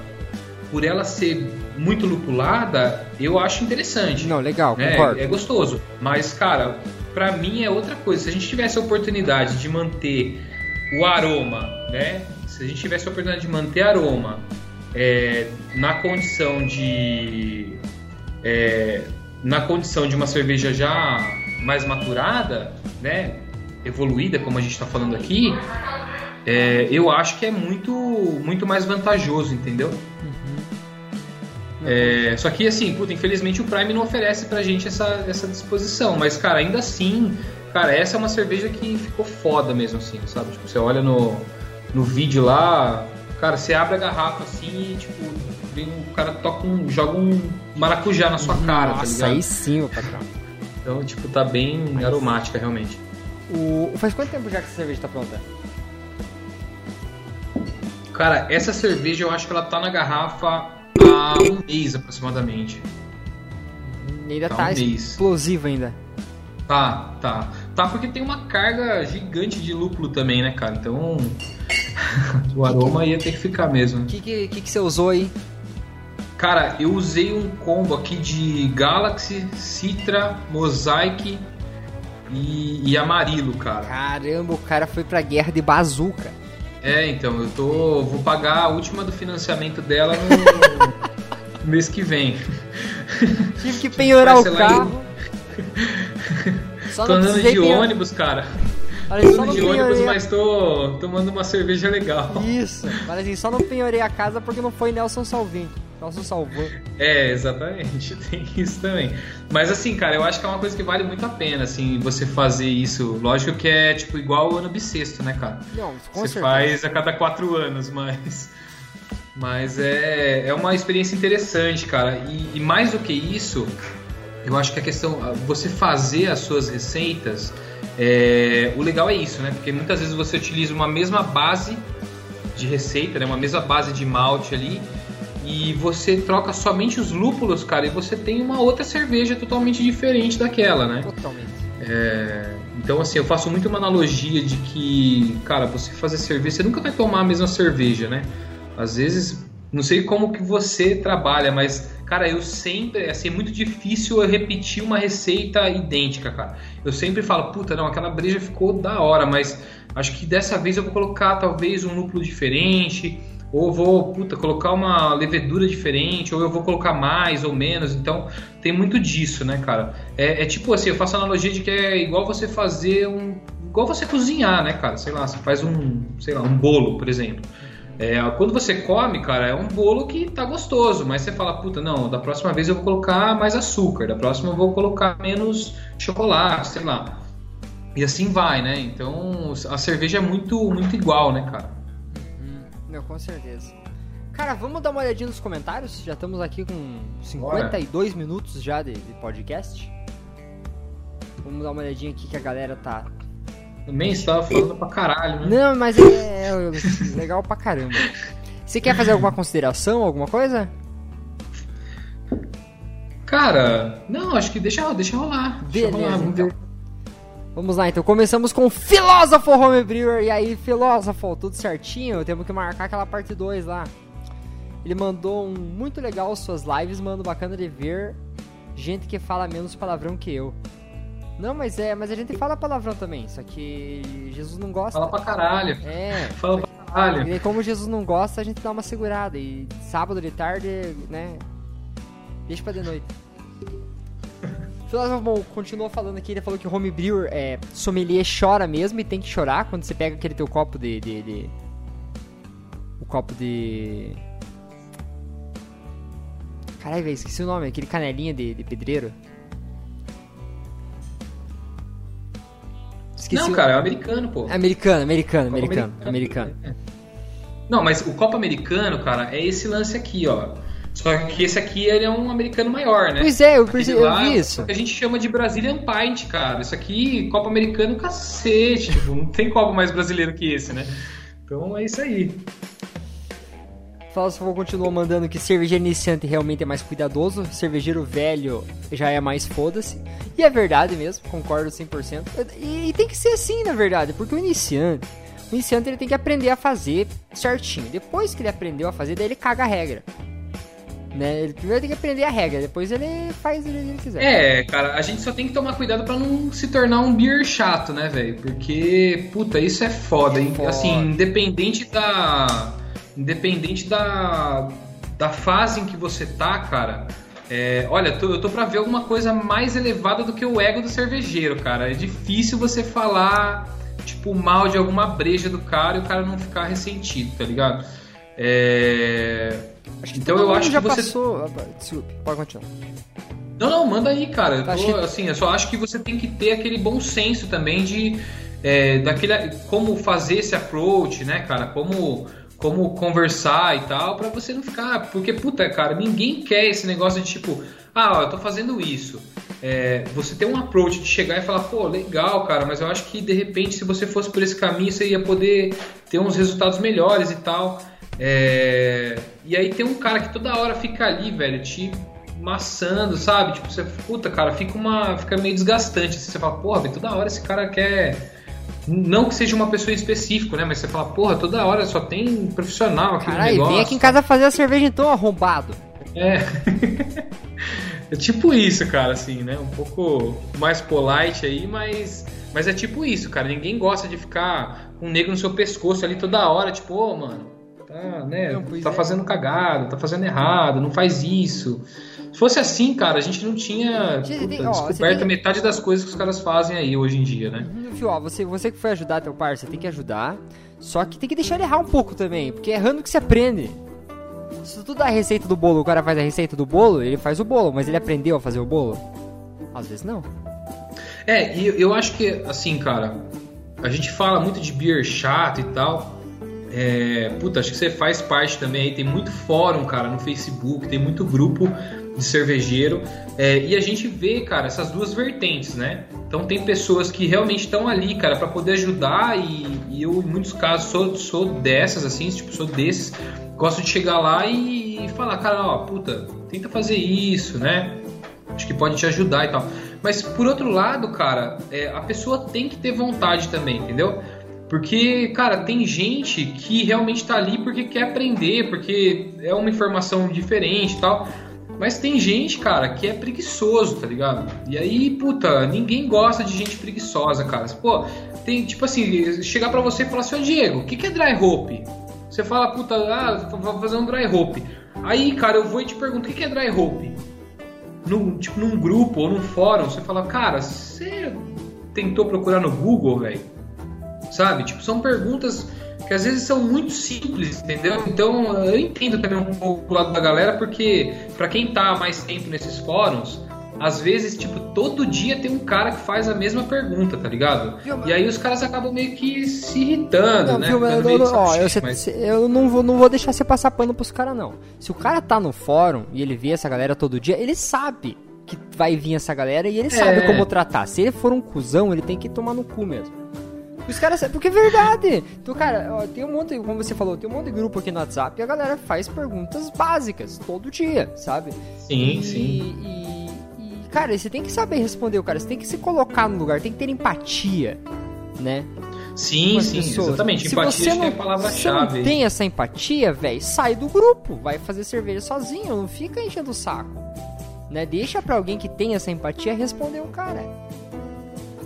Speaker 3: por ela ser muito lupulada, eu acho interessante
Speaker 2: Não, legal,
Speaker 3: né?
Speaker 2: concordo.
Speaker 3: É gostoso. Mas, cara, pra mim é outra coisa. Se a gente tivesse a oportunidade de manter o aroma, né? Se a gente tivesse a oportunidade de manter aroma é, na condição de. é, na condição de uma cerveja já mais maturada, né? Evoluída, como a gente está falando aqui, é, eu acho que é muito, muito mais vantajoso, entendeu? É, só que assim, puta, infelizmente o Prime não oferece pra gente essa, essa disposição. Mas, cara, ainda assim, cara, essa é uma cerveja que ficou foda mesmo, assim, sabe? Tipo, você olha no, no vídeo lá, cara, você abre a garrafa assim e, tipo, vem um cara toca um. joga um maracujá na sua cara, tá
Speaker 2: Nossa,
Speaker 3: ligado?
Speaker 2: aí sim, patrão.
Speaker 3: Então, tipo, tá bem aromática realmente.
Speaker 2: O... Faz quanto tempo já que essa cerveja tá pronta?
Speaker 3: Cara, essa cerveja eu acho que ela tá na garrafa há um mês aproximadamente.
Speaker 2: Ainda
Speaker 3: Tá
Speaker 2: tá,
Speaker 3: um mês.
Speaker 2: explosiva ainda.
Speaker 3: Tá, tá. Tá porque tem uma carga gigante de lúpulo também, né, cara? Então. o aroma ia ter que ficar mesmo.
Speaker 2: O que, que, que, que você usou aí?
Speaker 3: Cara, eu usei um combo aqui de Galaxy, Citra, Mosaic e, e Amarilo, cara.
Speaker 2: Caramba, o cara foi pra guerra de bazuca.
Speaker 3: É, então, eu tô. Vou pagar a última do financiamento dela no, mês que vem.
Speaker 2: Tive que penhorar o carro. Só
Speaker 3: tô andando de ônibus, cara.
Speaker 2: Olha,
Speaker 3: Tô andando de ônibus,
Speaker 2: penhorei a-
Speaker 3: mas tô tomando uma cerveja legal.
Speaker 2: Isso, mas assim, só não penhorei a casa porque não foi Nelson Salvin. Nelson salvou.
Speaker 3: É, exatamente, tem isso também. Mas assim, cara, eu acho que é uma coisa que vale muito a pena, assim, você fazer isso. Lógico que é tipo igual o ano bissexto, né, cara?
Speaker 2: Não, com
Speaker 3: você
Speaker 2: certeza.
Speaker 3: faz a cada quatro anos, mas. Mas é, é uma experiência interessante, cara. E, e mais do que isso, eu acho que a questão. Você fazer as suas receitas. é, o legal é isso, né? Porque muitas vezes você utiliza uma mesma base de receita, né? Uma mesma base de malte ali. E você troca somente os lúpulos, cara, e você tem uma outra cerveja totalmente diferente daquela, né?
Speaker 2: Totalmente.
Speaker 3: É, então, assim, eu faço muito uma analogia de que, cara, você fazer cerveja, você nunca vai tomar a mesma cerveja, né? Às vezes, não sei como que você trabalha, mas, cara, eu sempre, assim, é muito difícil eu repetir uma receita idêntica, cara. Eu sempre falo, puta, não, aquela breja ficou da hora, mas acho que dessa vez eu vou colocar talvez um lúpulo diferente, ou vou, puta, colocar uma levedura diferente, ou eu vou colocar mais ou menos. Então, tem muito disso, né, cara? É, é tipo assim, eu faço analogia de que é igual você fazer um. igual você cozinhar, né, cara? Sei lá, você faz um, sei lá, um bolo, por exemplo. É, quando você come, cara, é um bolo que tá gostoso, mas você fala, puta, não, da próxima vez eu vou colocar mais açúcar, da próxima eu vou colocar menos chocolate, sei lá. E assim vai, né? Então a cerveja é muito, muito igual, né, cara?
Speaker 2: Não, com certeza. Cara, vamos dar uma olhadinha nos comentários? Já estamos aqui com 52 minutos já de, de podcast. Vamos dar uma olhadinha aqui que a galera tá.
Speaker 3: Também estava falando pra caralho, né?
Speaker 2: Não, mas é, é legal pra caramba. Você quer fazer alguma consideração, alguma coisa?
Speaker 3: Cara, não, acho que deixa, deixa rolar. Deixa
Speaker 2: Beleza,
Speaker 3: rolar, vamos
Speaker 2: então. Vamos lá, então. Começamos com o Filósofo Homebrewer. E aí, Filósofo, tudo certinho? Temos que marcar aquela parte 2 lá. Ele mandou um muito legal suas lives, mano, bacana de ver. Gente que fala menos palavrão que eu. Não, mas é, mas a gente fala palavrão também, só que Jesus não gosta.
Speaker 3: Fala pra caralho.
Speaker 2: É.
Speaker 3: Fala pra caralho.
Speaker 2: E como Jesus não gosta, a gente dá uma segurada. E sábado de tarde, né? Deixa pra de noite. Filósofo bom, continuou falando aqui, ele falou que o homebrewer é sommelier chora mesmo e tem que chorar quando você pega aquele teu copo de. de, de- o copo de. Caralho, velho, esqueci o nome, aquele canelinha de, de pedreiro. Esqueci
Speaker 3: Não, cara, é americano, pô.
Speaker 2: Americano, americano,
Speaker 3: Copo
Speaker 2: americano, americano.
Speaker 3: É. Não, mas o copo americano, cara, é esse lance aqui, ó. Só que esse aqui ele é um americano maior, né?
Speaker 2: Pois é, eu
Speaker 3: Aquele
Speaker 2: percebi, eu
Speaker 3: lá
Speaker 2: vi
Speaker 3: é
Speaker 2: isso.
Speaker 3: a gente chama de Brazilian Pint, cara. Isso aqui, copo americano, cacete. tipo, não tem copo mais brasileiro que esse, né? Então é isso aí.
Speaker 2: Filósofo continuou mandando que cervejeiro iniciante realmente é mais cuidadoso, cervejeiro velho já é mais foda-se. E é verdade mesmo, concordo 100%. E, e tem que ser assim, na verdade, porque o iniciante, o iniciante ele tem que aprender a fazer certinho. Depois que ele aprendeu a fazer, daí ele caga a regra. Né? Ele primeiro tem que aprender a regra, depois ele faz o que ele quiser.
Speaker 3: É, cara, a gente só tem que tomar cuidado pra não se tornar um beer chato, né, velho? Porque, puta, isso é foda, hein?
Speaker 2: foda.
Speaker 3: Assim, independente da. Independente da. Da fase em que você tá, cara. é, olha, tô- eu tô pra ver alguma coisa mais elevada do que o ego do cervejeiro, cara. É difícil você falar, tipo, mal de alguma breja do cara e o cara não ficar ressentido, tá ligado? É.
Speaker 2: Acho que
Speaker 3: então eu acho que você-
Speaker 2: passou. Ah, Desculpe, pode continuar.
Speaker 3: Não, não, manda aí, cara. Eu, tô,
Speaker 2: Acho que-
Speaker 3: assim, eu só acho que você tem que ter aquele bom senso também de é, daquele, como fazer esse approach, né, cara? Como, como conversar e tal, pra você não ficar. Porque, puta, cara, ninguém quer esse negócio de tipo, ah, eu tô fazendo isso. É, você tem um approach de chegar e falar, pô, legal, cara, mas eu acho que de repente, se você fosse por esse caminho, você ia poder ter uns resultados melhores e tal. É, e aí tem um cara que toda hora fica ali, velho, te maçando, sabe? Tipo, você, puta, cara, fica uma. Fica meio desgastante. Assim, você fala, porra, toda hora esse cara quer. Não que seja uma pessoa em específico, né? Mas você fala, porra, toda hora só tem profissional aqui
Speaker 2: Caralho,
Speaker 3: no negócio.
Speaker 2: vem aqui em casa fazer a cerveja então, arrombado.
Speaker 3: É. é tipo isso, cara, assim, né? Um pouco mais polite aí, mas. Mas é tipo isso, cara. Ninguém gosta de ficar com um negro no seu pescoço ali toda hora, tipo, ô, mano, tá, né?
Speaker 2: Não,
Speaker 3: tá
Speaker 2: é.
Speaker 3: fazendo cagada, tá fazendo errado, não faz isso. Se fosse assim, cara, a gente não tinha
Speaker 2: Gente,
Speaker 3: puta,
Speaker 2: tem- ó, você
Speaker 3: descoberto
Speaker 2: tem-
Speaker 3: metade das coisas que os caras fazem aí hoje em dia, né?
Speaker 2: Viu, ó, você, você que foi ajudar teu parceiro, você tem que ajudar. Só que tem que deixar ele errar um pouco também, porque é errando que se aprende. Se tu dá a receita do bolo, o cara faz a receita do bolo, ele faz o bolo, mas ele aprendeu a fazer o bolo? Às vezes não.
Speaker 3: É, e eu- eu acho que, assim, cara, a gente fala muito de beer chato e tal. É, puta, acho que você faz parte também aí. Tem muito fórum, cara, no Facebook, tem muito grupo de cervejeiro. é, e a gente vê, cara, essas duas vertentes, né? Então tem pessoas que realmente estão ali, cara, para poder ajudar. E, e eu, em muitos casos, sou, sou dessas, assim, tipo, sou desses. Gosto de chegar lá e falar, cara, ó, puta, tenta fazer isso, né? acho que pode te ajudar e tal. Mas por outro lado, cara, é, a pessoa tem que ter vontade também, entendeu? Porque, cara, tem gente que realmente tá ali porque quer aprender, porque é uma informação diferente e tal. Mas tem gente, cara, que é preguiçoso, tá ligado? E aí, puta, ninguém gosta de gente preguiçosa, cara. Pô, tem, tipo assim, chegar pra você e falar assim, ô Diego, o que, que é dry hope? Você fala, puta, ah, vou fazer um dry hope. Aí, cara, eu vou e te pergunto, o que, é dry hope? num, tipo, num grupo ou num fórum, você fala, cara, você tentou procurar no Google, velho? Sabe? Tipo, são perguntas que às vezes são muito simples, entendeu? Então eu entendo também um pouco o lado da galera, porque pra quem tá mais tempo nesses fóruns, às vezes, tipo, todo dia tem um cara que faz a mesma pergunta, tá ligado? E aí os caras acabam meio que se irritando,
Speaker 2: Não,
Speaker 3: né?
Speaker 2: viu, eu, ó, eu,
Speaker 3: mas-
Speaker 2: eu não, vou, não vou deixar você passar pano pros caras, não. Se o cara tá no fórum e ele vê essa galera todo dia, ele sabe que vai vir essa galera e ele sabe
Speaker 3: É.
Speaker 2: como tratar. Se ele for um cuzão, ele tem que tomar no cu mesmo. Os caras sabem, porque é verdade. Então, cara, ó, tem um monte, como você falou, tem um monte de grupo aqui no WhatsApp e a galera faz perguntas básicas todo dia, sabe?
Speaker 3: Sim,
Speaker 2: e,
Speaker 3: sim.
Speaker 2: E, e, cara, você tem que saber responder o cara, você tem que se colocar no lugar, tem que ter empatia, né?
Speaker 3: Sim, sim,
Speaker 2: pessoas.
Speaker 3: exatamente.
Speaker 2: Se
Speaker 3: Empatia
Speaker 2: você
Speaker 3: que
Speaker 2: não,
Speaker 3: é palavra-chave.
Speaker 2: não tem essa empatia, velho, sai do grupo, vai fazer cerveja sozinho, não fica enchendo o saco. Né? Deixa pra alguém que tem essa empatia responder o cara.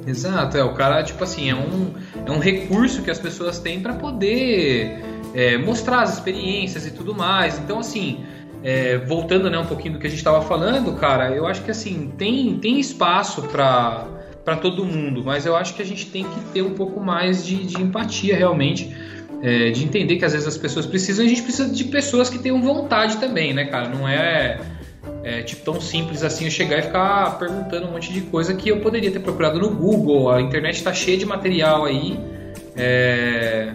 Speaker 3: Exato, é, o cara, tipo assim, é um, é um recurso que as pessoas têm para poder é, mostrar as experiências e tudo mais. Então, assim, é, voltando né, um pouquinho do que a gente estava falando, cara, eu acho que assim, tem, tem espaço para para todo mundo, mas eu acho que a gente tem que ter um pouco mais de, de empatia realmente. é, de entender que às vezes as pessoas precisam, a gente precisa de pessoas que tenham vontade também, né, cara? Não é é, tipo, tão simples assim eu chegar e ficar perguntando um monte de coisa que eu poderia ter procurado no Google. A internet está cheia de material aí. é,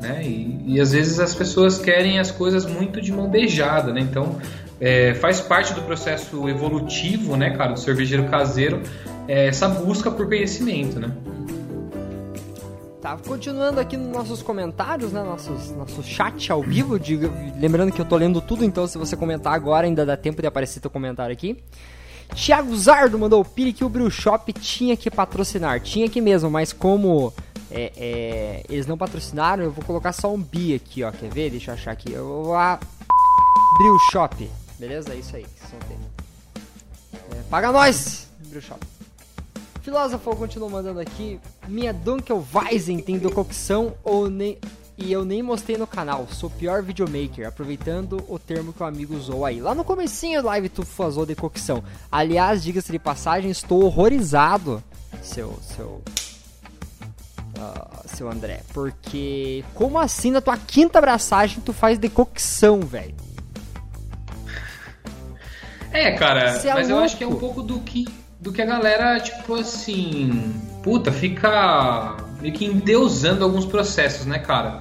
Speaker 3: né? E, e às vezes as pessoas querem as coisas muito de mão beijada, né? Então é, faz parte do processo evolutivo, né, cara, do cervejeiro caseiro, é, essa busca por conhecimento, né?
Speaker 2: Tá, continuando aqui nos nossos comentários, né? Nossos, nosso chat ao vivo. diga- lembrando que eu tô lendo tudo, então se você comentar agora, ainda dá tempo de aparecer teu comentário aqui. Thiago Zardo mandou o Pire que o Brew Shop tinha que patrocinar. Tinha que mesmo, mas como é, é, eles não patrocinaram, eu vou colocar só um bi aqui, ó. Quer ver? Deixa eu achar aqui. Eu vou lá. Brew Shop. Beleza? É isso aí. É, paga nós! Brew Shop. Filósofo continua mandando aqui. Minha Dunkelweizen tem decocção ou nem. E eu nem mostrei no canal. Sou o pior videomaker. Aproveitando o termo que o amigo usou aí. Lá no comecinho da live tu fazou decocção. Aliás, diga-se de passagem, estou horrorizado, seu. seu. ah, seu André. Porque. Como assim na tua quinta abraçagem tu faz decocção, velho?
Speaker 3: É, cara,
Speaker 2: é
Speaker 3: mas eu acho que é um pouco do que, do que a galera, tipo assim, puta, fica meio que endeusando alguns processos, né, cara?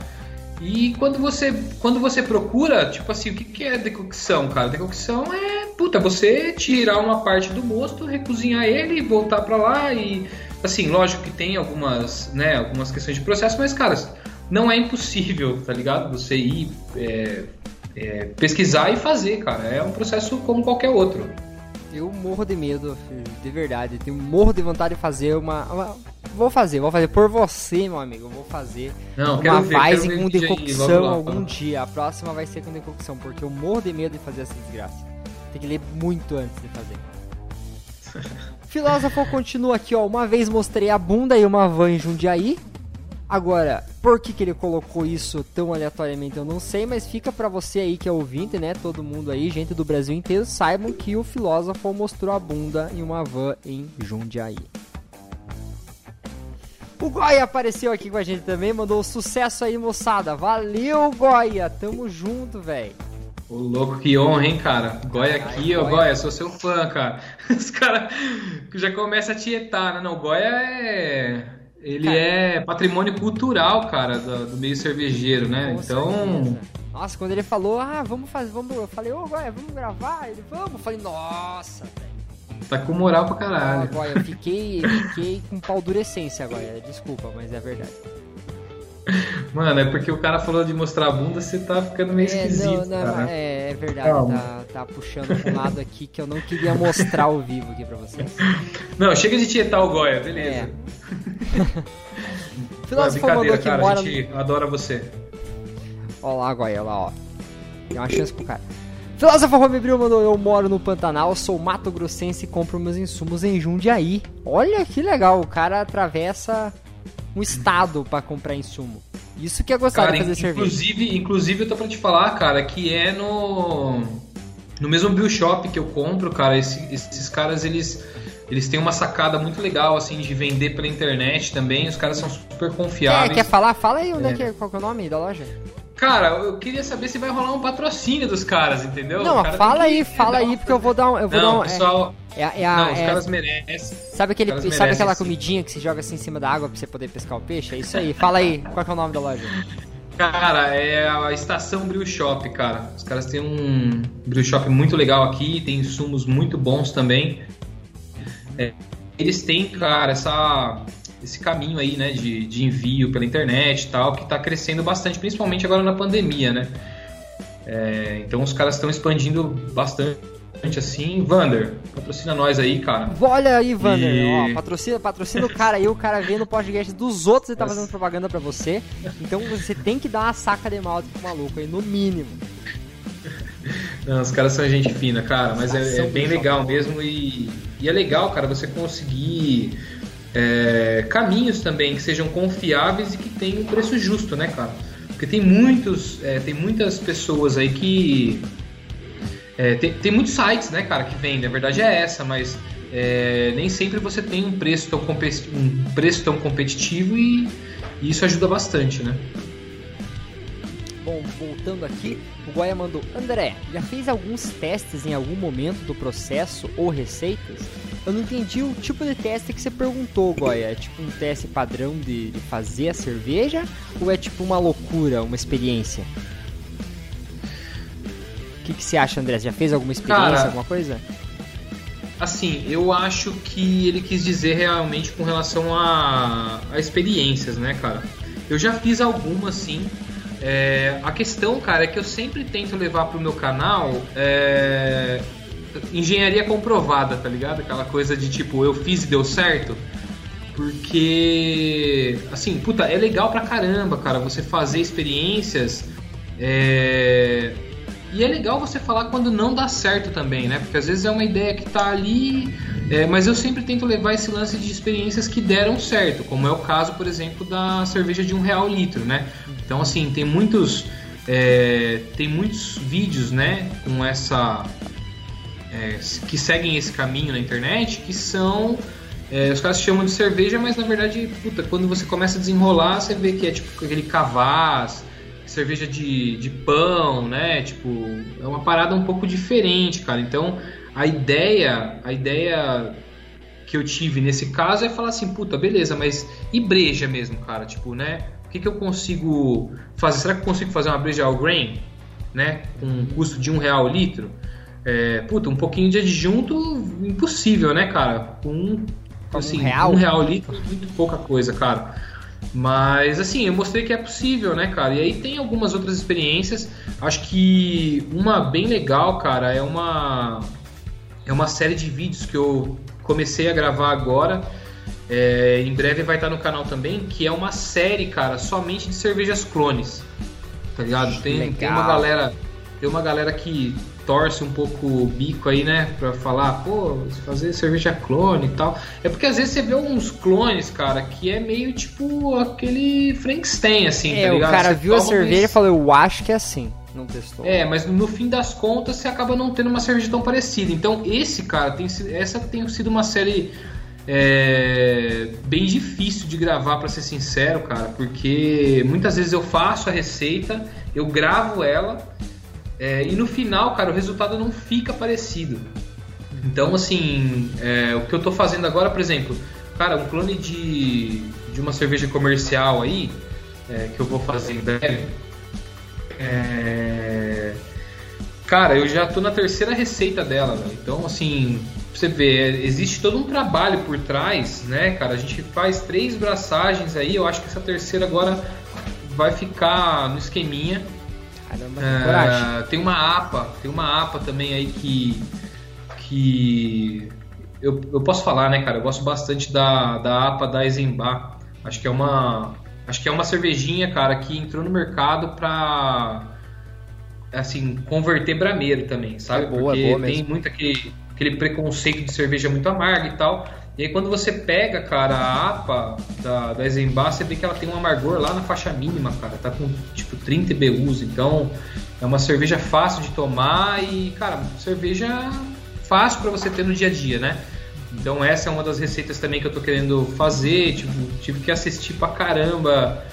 Speaker 3: E quando você, quando você procura, tipo assim, o que, que é decocção, cara? Decocção é, puta, você tirar uma parte do mosto, recozinhar ele, voltar pra lá e, assim, lógico que tem algumas, né, algumas questões de processo, mas, cara, não é impossível, tá ligado? Você ir é, é, pesquisar e fazer, cara. É um processo como qualquer outro.
Speaker 2: Eu morro de medo, de verdade. Tenho morro de vontade de fazer uma, uma- Vou fazer, vou fazer por você, meu amigo. Vou fazer
Speaker 3: Não,
Speaker 2: uma
Speaker 3: ver
Speaker 2: com
Speaker 3: aí,
Speaker 2: decocção
Speaker 3: lá,
Speaker 2: algum dia. A próxima vai ser com decocção, porque eu morro de medo de fazer essa desgraça. Tem que ler muito antes de fazer. Filósofo continua aqui, ó. Uma vez mostrei a bunda e uma van em Jundiaí. Agora, por que, que ele colocou isso tão aleatoriamente eu não sei, mas fica pra você aí que é ouvinte, né? Todo mundo aí, gente do Brasil inteiro, saibam que o filósofo mostrou a bunda em uma van em Jundiaí. O Goya apareceu aqui com a gente também, mandou sucesso aí, moçada. Valeu, Goya. Tamo junto, velho.
Speaker 3: Ô, louco, que honra, hein, cara? Goia aqui, ô
Speaker 2: Goia.
Speaker 3: Goia, sou seu fã, cara. Os caras já começam a tietar, né? Não, Goia é. Ele
Speaker 2: Cara.
Speaker 3: é patrimônio cultural, cara, do, do meio cervejeiro, né? Então.
Speaker 2: certeza. Nossa, quando ele falou, ah, vamos fazer, vamos. Eu falei, ô, Goya, vamos gravar? Ele, vamos. Eu falei, nossa, velho.
Speaker 3: Tá com moral pra caralho.
Speaker 2: Goya, eu fiquei, fiquei com paldurecência, Goya. Desculpa, mas é verdade.
Speaker 3: Mano, é porque o cara falou de mostrar a bunda, você tá ficando meio
Speaker 2: É,
Speaker 3: esquisito,
Speaker 2: não, não,
Speaker 3: cara.
Speaker 2: é, é verdade, tá, tá puxando pra um lado aqui que eu não queria mostrar ao vivo aqui pra vocês.
Speaker 3: Não, chega de tietar o Goia, beleza.
Speaker 2: É.
Speaker 3: Não, é
Speaker 2: Filósofo mandou que
Speaker 3: cara,
Speaker 2: mora
Speaker 3: a gente adora você.
Speaker 2: Ó lá, Goya, lá, ó. Tem uma chance pro cara. Filósofo Romebril mandou, eu moro no Pantanal, sou Mato Grossense e compro meus insumos em Jundiaí. Olha que legal, o cara atravessa um estado pra comprar insumo. Isso que é gostar
Speaker 3: Cara,
Speaker 2: de fazer cerveja.
Speaker 3: inclusive, inclusive eu tô pra te falar, cara, que é no no mesmo brew shop que eu compro, cara, esse- esses caras eles eles têm uma sacada muito legal assim de vender pela internet também. Os caras são super confiáveis.
Speaker 2: quer falar? Fala aí onde é.
Speaker 3: É.
Speaker 2: que é, qual que é o nome da loja.
Speaker 3: Cara, eu queria saber se vai rolar um patrocínio dos caras, entendeu?
Speaker 2: Não,
Speaker 3: cara
Speaker 2: fala aí,
Speaker 3: que
Speaker 2: fala aí, porque eu vou dar um. Eu vou
Speaker 3: Não,
Speaker 2: dar um.
Speaker 3: pessoal,
Speaker 2: é, é, é a-
Speaker 3: não, os
Speaker 2: é-
Speaker 3: caras merecem.
Speaker 2: sabe, aquele,
Speaker 3: caras
Speaker 2: sabe
Speaker 3: merecem,
Speaker 2: aquela comidinha que se joga assim em cima da água pra você poder pescar o peixe? É isso aí. Fala aí, qual é o nome da loja?
Speaker 3: Cara, é a Estação Brew Shop, cara. Os caras têm um brew shop muito legal aqui, tem insumos muito bons também. É, eles têm, cara, essa, esse caminho aí, né, de, de envio pela internet e tal, que tá crescendo bastante, principalmente agora na pandemia, né? É, então os caras estão expandindo bastante assim. Vander, patrocina nós aí, cara.
Speaker 2: Olha aí, Vander,
Speaker 3: E-
Speaker 2: ó, patrocina, patrocina o cara aí, o cara vê no podcast dos outros e tá fazendo propaganda pra você. Então você tem que dar uma saca de malte pro maluco aí, no mínimo.
Speaker 3: Não, os caras são gente fina, cara, mas é, é bem legal mesmo e, e é legal, cara, você conseguir é, caminhos também que sejam confiáveis e que tenham um preço justo, né, cara? Porque tem muitos, é, tem muitas pessoas aí que é, tem, tem muitos sites, né, cara, que vendem. A verdade é essa, mas é, nem sempre você tem um preço tão, um preço tão competitivo e, e isso ajuda bastante, né?
Speaker 2: Bom, voltando aqui, o Goya mandou: André, já fez alguns testes em algum momento do processo ou receitas? Eu não entendi o tipo de teste que você perguntou, Goya. É tipo um teste padrão de, de fazer a cerveja? Ou é tipo uma loucura, uma experiência? O que, que você acha, André? Você já fez alguma experiência,
Speaker 3: Cara,
Speaker 2: alguma coisa?
Speaker 3: Assim, eu acho que ele quis dizer realmente com relação a, a experiências, né, cara? Eu já fiz algumas, sim. É, a questão, cara, é que eu sempre tento levar pro meu canal é, engenharia comprovada, tá ligado? Aquela coisa de tipo, eu fiz e deu certo. Porque, assim, puta, é legal pra caramba, cara, você fazer experiências. É, e é legal você falar quando não dá certo também, né? Porque às vezes é uma ideia que tá ali, é, mas eu sempre tento levar esse lance de experiências que deram certo, como é o caso, por exemplo, da cerveja de um real litro, né? Então, assim, tem muitos, é, tem muitos vídeos, né, com essa é, que seguem esse caminho na internet, que são é, os caras chamam de cerveja, mas na verdade, puta, quando você começa a desenrolar, você vê que é tipo aquele cavaz, cerveja de, de pão, né? Tipo, é uma parada um pouco diferente, cara. Então, a ideia, a ideia que eu tive nesse caso é falar assim, puta, beleza, mas e breja mesmo, cara? Tipo, né? O que, que eu consigo fazer? Será que eu consigo fazer uma breja all grain, né? Com um custo de um real o litro? É, puta, um pouquinho de adjunto, impossível, né, cara? Com assim,
Speaker 2: um real?
Speaker 3: um real o litro é muito pouca coisa, cara. Mas assim, eu mostrei que é possível, né, cara? E aí tem algumas outras experiências. Acho que uma bem legal, cara, é uma é uma série de vídeos que eu comecei a gravar agora. É, em breve vai estar no canal também, que é uma série, cara, somente de cervejas clones. Tá ligado? Tem, tem uma galera, tem uma galera que torce um pouco o bico aí, né? Pra falar, pô, fazer cerveja clone e tal. É porque às vezes você vê alguns clones, cara, que é meio tipo aquele Frankenstein, assim,
Speaker 2: é,
Speaker 3: tá ligado?
Speaker 2: o cara
Speaker 3: Você
Speaker 2: viu a cerveja e falou, eu acho que é assim. Não testou.
Speaker 3: É, mas no fim das contas você acaba não tendo uma cerveja tão parecida. Então esse, cara, tem, essa tem sido uma série é, bem difícil de gravar, pra ser sincero, cara, porque muitas vezes eu faço a receita, eu gravo ela é, e no final, cara, o resultado não fica parecido. Então, assim, é, o que eu tô fazendo agora, por exemplo, cara, um clone de, de uma cerveja comercial aí, é, que eu vou fazer em breve. É, cara, eu já tô na terceira receita dela, velho. Então, assim, você ver, existe todo um trabalho por trás, né, cara? A gente faz três braçagens aí, eu acho que essa terceira agora vai ficar no esqueminha.
Speaker 2: Caramba,
Speaker 3: É,
Speaker 2: coragem.
Speaker 3: tem uma APA, tem uma APA também aí que. que. Eu, eu posso falar, né, cara? Eu gosto bastante da, da APA da Eisenbach. Acho que é uma. Acho que é uma cervejinha, cara, que entrou no mercado pra. Assim, converter brameiro também, sabe?
Speaker 2: É boa,
Speaker 3: Porque
Speaker 2: boa
Speaker 3: tem muito aquele, aquele preconceito de cerveja muito amarga e tal. E aí quando você pega, cara, a APA da, da Eisenbach, você vê que ela tem um amargor lá na faixa mínima, cara. Tá com tipo 30 BUs, então é uma cerveja fácil de tomar e, cara, cerveja fácil para você ter no dia a dia, né? Então essa é uma das receitas também que eu tô querendo fazer, tipo, tive que assistir pra caramba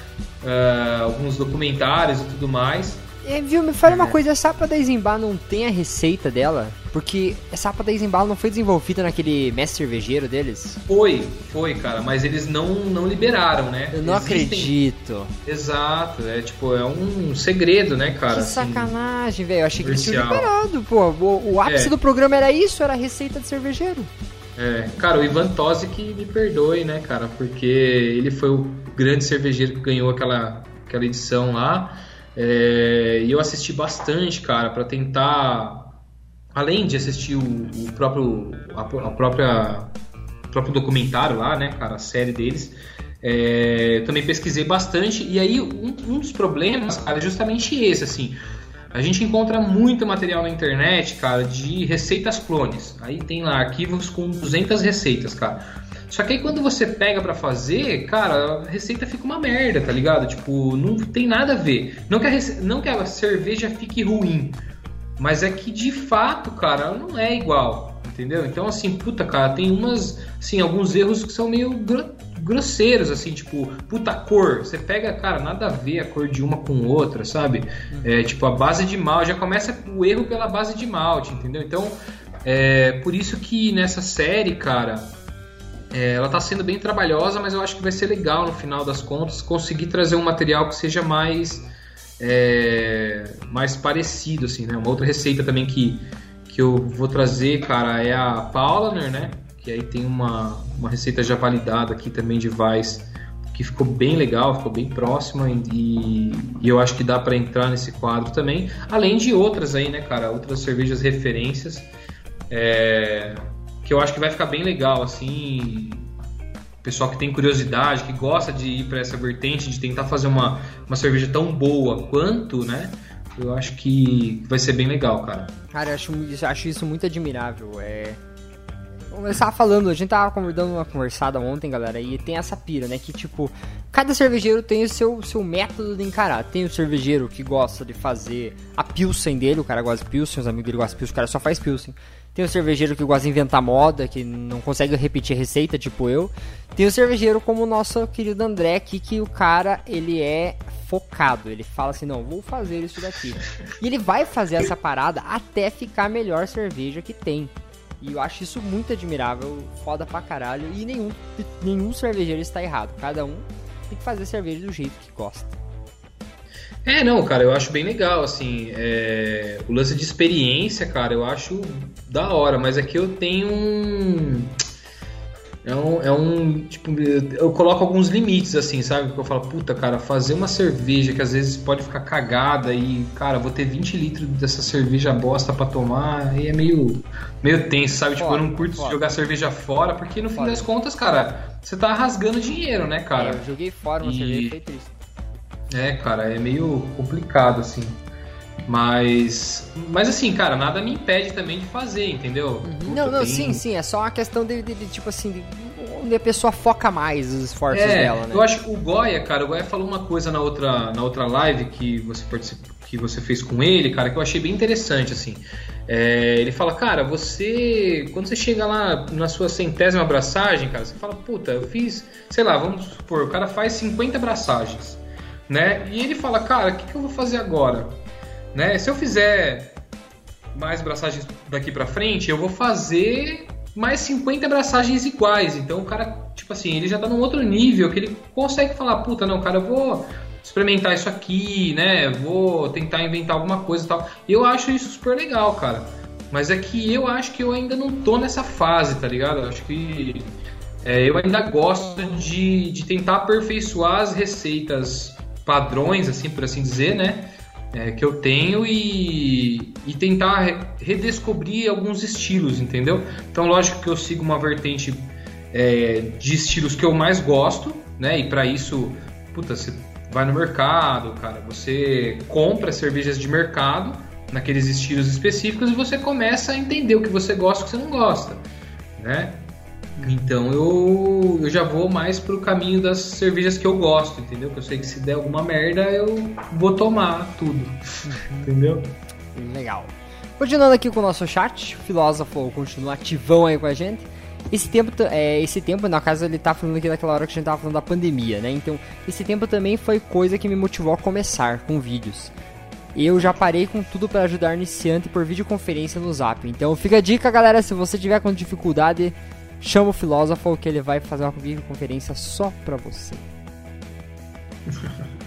Speaker 3: ah, alguns documentários e tudo mais.
Speaker 2: É, viu, me fala uma coisa, essa APA da Eisenbach não tem a receita dela? Porque essa APA da Eisenbach não foi desenvolvida naquele mestre cervejeiro deles?
Speaker 3: Foi, foi, cara, mas eles não, não liberaram, né?
Speaker 2: Eu não
Speaker 3: Existem-
Speaker 2: acredito.
Speaker 3: Exato, é tipo, é um segredo, né, cara?
Speaker 2: que
Speaker 3: assim.
Speaker 2: sacanagem, velho. Eu achei que eles tinham liberado, pô. O, o ápice
Speaker 3: É.
Speaker 2: do programa era isso, era a receita de cervejeiro.
Speaker 3: É, cara, o Ivan Tosi que me perdoe, né, cara, porque ele foi o grande cervejeiro que ganhou aquela, aquela edição lá. É, e eu assisti bastante, cara, pra tentar. Além de assistir o, o próprio. A, a própria. O próprio documentário lá, né, cara, a série deles. é, eu também pesquisei bastante. E aí, um, um dos problemas, cara, é justamente esse, assim. A gente encontra muito material na internet, cara, de receitas clones. Aí tem lá arquivos com 200 receitas, cara. Só que aí quando você pega pra fazer, cara, a receita fica uma merda, tá ligado? Tipo, não tem nada a ver. Não que a, rece- não que a cerveja fique ruim, mas é que de fato, cara, não é igual, entendeu? Então, assim, puta, cara, tem umas, assim, alguns erros que são meio gro- grosseiros, assim, tipo, puta cor. Você pega, cara, nada a ver a cor de uma com outra, sabe? É, tipo, a base de malte, já começa o erro pela base de malte, entendeu? Então, é por isso que nessa série, cara, é, ela tá sendo bem trabalhosa, mas eu acho que vai ser legal no final das contas conseguir trazer um material que seja mais é, mais parecido, assim, né? Uma outra receita também que, que eu vou trazer, cara, é a Paulaner, né? Que aí tem uma, uma receita já validada aqui também de Weiss que ficou bem legal, ficou bem próxima e, e eu acho que dá para entrar nesse quadro também, além de outras aí, né, cara, outras cervejas referências é, que eu acho que vai ficar bem legal, assim, pessoal que tem curiosidade, que gosta de ir para essa vertente, de tentar fazer uma, uma cerveja tão boa quanto, né, eu acho que vai ser bem legal, cara.
Speaker 2: Cara, eu acho, acho isso muito admirável. É. Começar falando, a gente tava dando uma conversada ontem, galera, e tem essa pira, né? Que tipo, cada cervejeiro tem o seu, seu método de encarar. Tem o cervejeiro que gosta de fazer a Pilsen dele, o cara gosta de Pilsen, os amigos dele gostam de Pilsen, o cara só faz Pilsen. Tem o cervejeiro que gosta de inventar moda, que não consegue repetir receita, tipo eu. Tem o cervejeiro como o nosso querido André aqui, que o cara, ele é focado. Ele fala assim, não, vou fazer isso daqui. E ele vai fazer essa parada até ficar a melhor cerveja que tem. E eu acho isso muito admirável, foda pra caralho. E nenhum, nenhum cervejeiro está errado. Cada um tem que fazer cerveja do jeito que gosta.
Speaker 3: É, não, cara, eu acho bem legal, assim, é, o lance de experiência, cara, eu acho da hora, mas aqui eu tenho um... é um, é um. Tipo, eu coloco alguns limites, assim, sabe? Porque eu falo, puta, cara, fazer uma cerveja que às vezes pode ficar cagada e, cara, vou ter 20 litros dessa cerveja bosta pra tomar, aí é meio, meio tenso, sabe? Tipo, eu não curto foda. jogar cerveja fora, porque no fim foda. das contas, cara, você tá rasgando dinheiro, né, cara? É,
Speaker 2: eu joguei fora uma e... cerveja foi triste.
Speaker 3: É, cara, é meio complicado, assim. Mas. Mas assim, cara, nada me impede também de fazer, entendeu?
Speaker 2: Uhum. Não, não, sim, sim. É só uma questão de, de, de tipo assim, de, onde a pessoa foca mais os esforços é, dela, né?
Speaker 3: Eu acho que o Goya, cara, o Goya falou uma coisa na outra, na outra live que você que você fez com ele, cara, que eu achei bem interessante, assim. É, ele fala, cara, você. Quando você chega lá na sua centésima abraçagem, cara, você fala, puta, eu fiz, sei lá, vamos supor, o cara faz 50 abraçagens, né? E ele fala, cara, o que, que eu vou fazer agora? Né? Se eu fizer mais braçagens daqui para frente, eu vou fazer mais 50 abraçagens iguais. Então o cara, tipo assim, ele já tá num outro nível que ele consegue falar, puta, não, cara, eu vou experimentar isso aqui, né? Vou tentar inventar alguma coisa e tal. Eu acho isso super legal, cara. Mas é que eu acho que eu ainda não tô nessa fase, tá ligado? Eu acho que é, eu ainda gosto de, de tentar aperfeiçoar as receitas padrões, assim, por assim dizer, né? é, que eu tenho e, e tentar redescobrir alguns estilos, entendeu? Então, lógico que eu sigo uma vertente é, de estilos que eu mais gosto, né? E para isso, puta, você vai no mercado, cara, você compra cervejas de mercado naqueles estilos específicos e você começa a entender o que você gosta e o que você não gosta, né? Então eu, eu já vou mais pro caminho das cervejas que eu gosto, entendeu? Que eu sei que se der alguma merda eu vou tomar tudo, entendeu?
Speaker 2: Legal. Continuando aqui com o nosso chat, o filósofo continua ativão aí com a gente. Esse tempo, é, esse tempo, na casa ele tá falando aqui daquela hora que a gente tava falando da pandemia, né? Então, esse tempo também foi coisa que me motivou a começar com vídeos. Eu já parei com tudo para ajudar iniciante por videoconferência no Zap. Então, fica a dica, galera, se você tiver com dificuldade, Chama o filósofo que ele vai fazer uma videoconferência só pra você.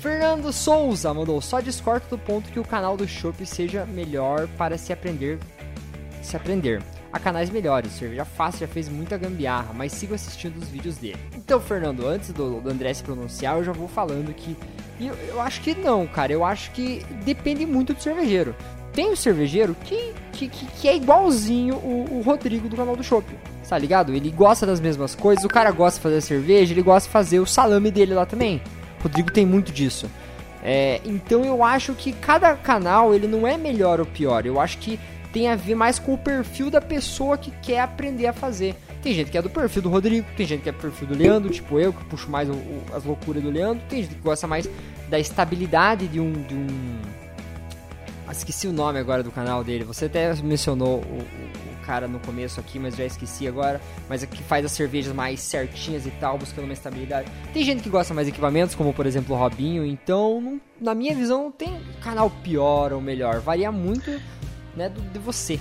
Speaker 2: Fernando Souza mandou só discordo do ponto que o canal do Shop seja melhor para se aprender se aprender. Há canais melhores, cerveja fácil já fez muita gambiarra, mas sigo assistindo os vídeos dele. Então, Fernando, antes do, do André se pronunciar, eu já vou falando que eu, eu acho que não, cara. Eu acho que depende muito do cervejeiro. Tem um cervejeiro que, que, que é igualzinho o, o, Rodrigo do canal do Shopping. Tá ligado? Ele gosta das mesmas coisas, o cara gosta de fazer cerveja, ele gosta de fazer o salame dele lá também. O Rodrigo tem muito disso. É, então eu acho que cada canal ele não é melhor ou pior. Eu acho que tem a ver mais com o perfil da pessoa que quer aprender a fazer. Tem gente que é do perfil do Rodrigo, tem gente que é do perfil do Leandro, tipo eu, que puxo mais o, o, as loucuras do Leandro, tem gente que gosta mais da estabilidade de um, de um esqueci o nome agora do canal dele. Você até mencionou o, o, cara no começo aqui, mas já esqueci agora. Mas é que faz as cervejas mais certinhas e tal, buscando uma estabilidade. Tem gente que gosta mais de equipamentos, como por exemplo o Robinho. Então, não, na minha visão, não tem canal pior ou melhor. Varia muito né, do, de você.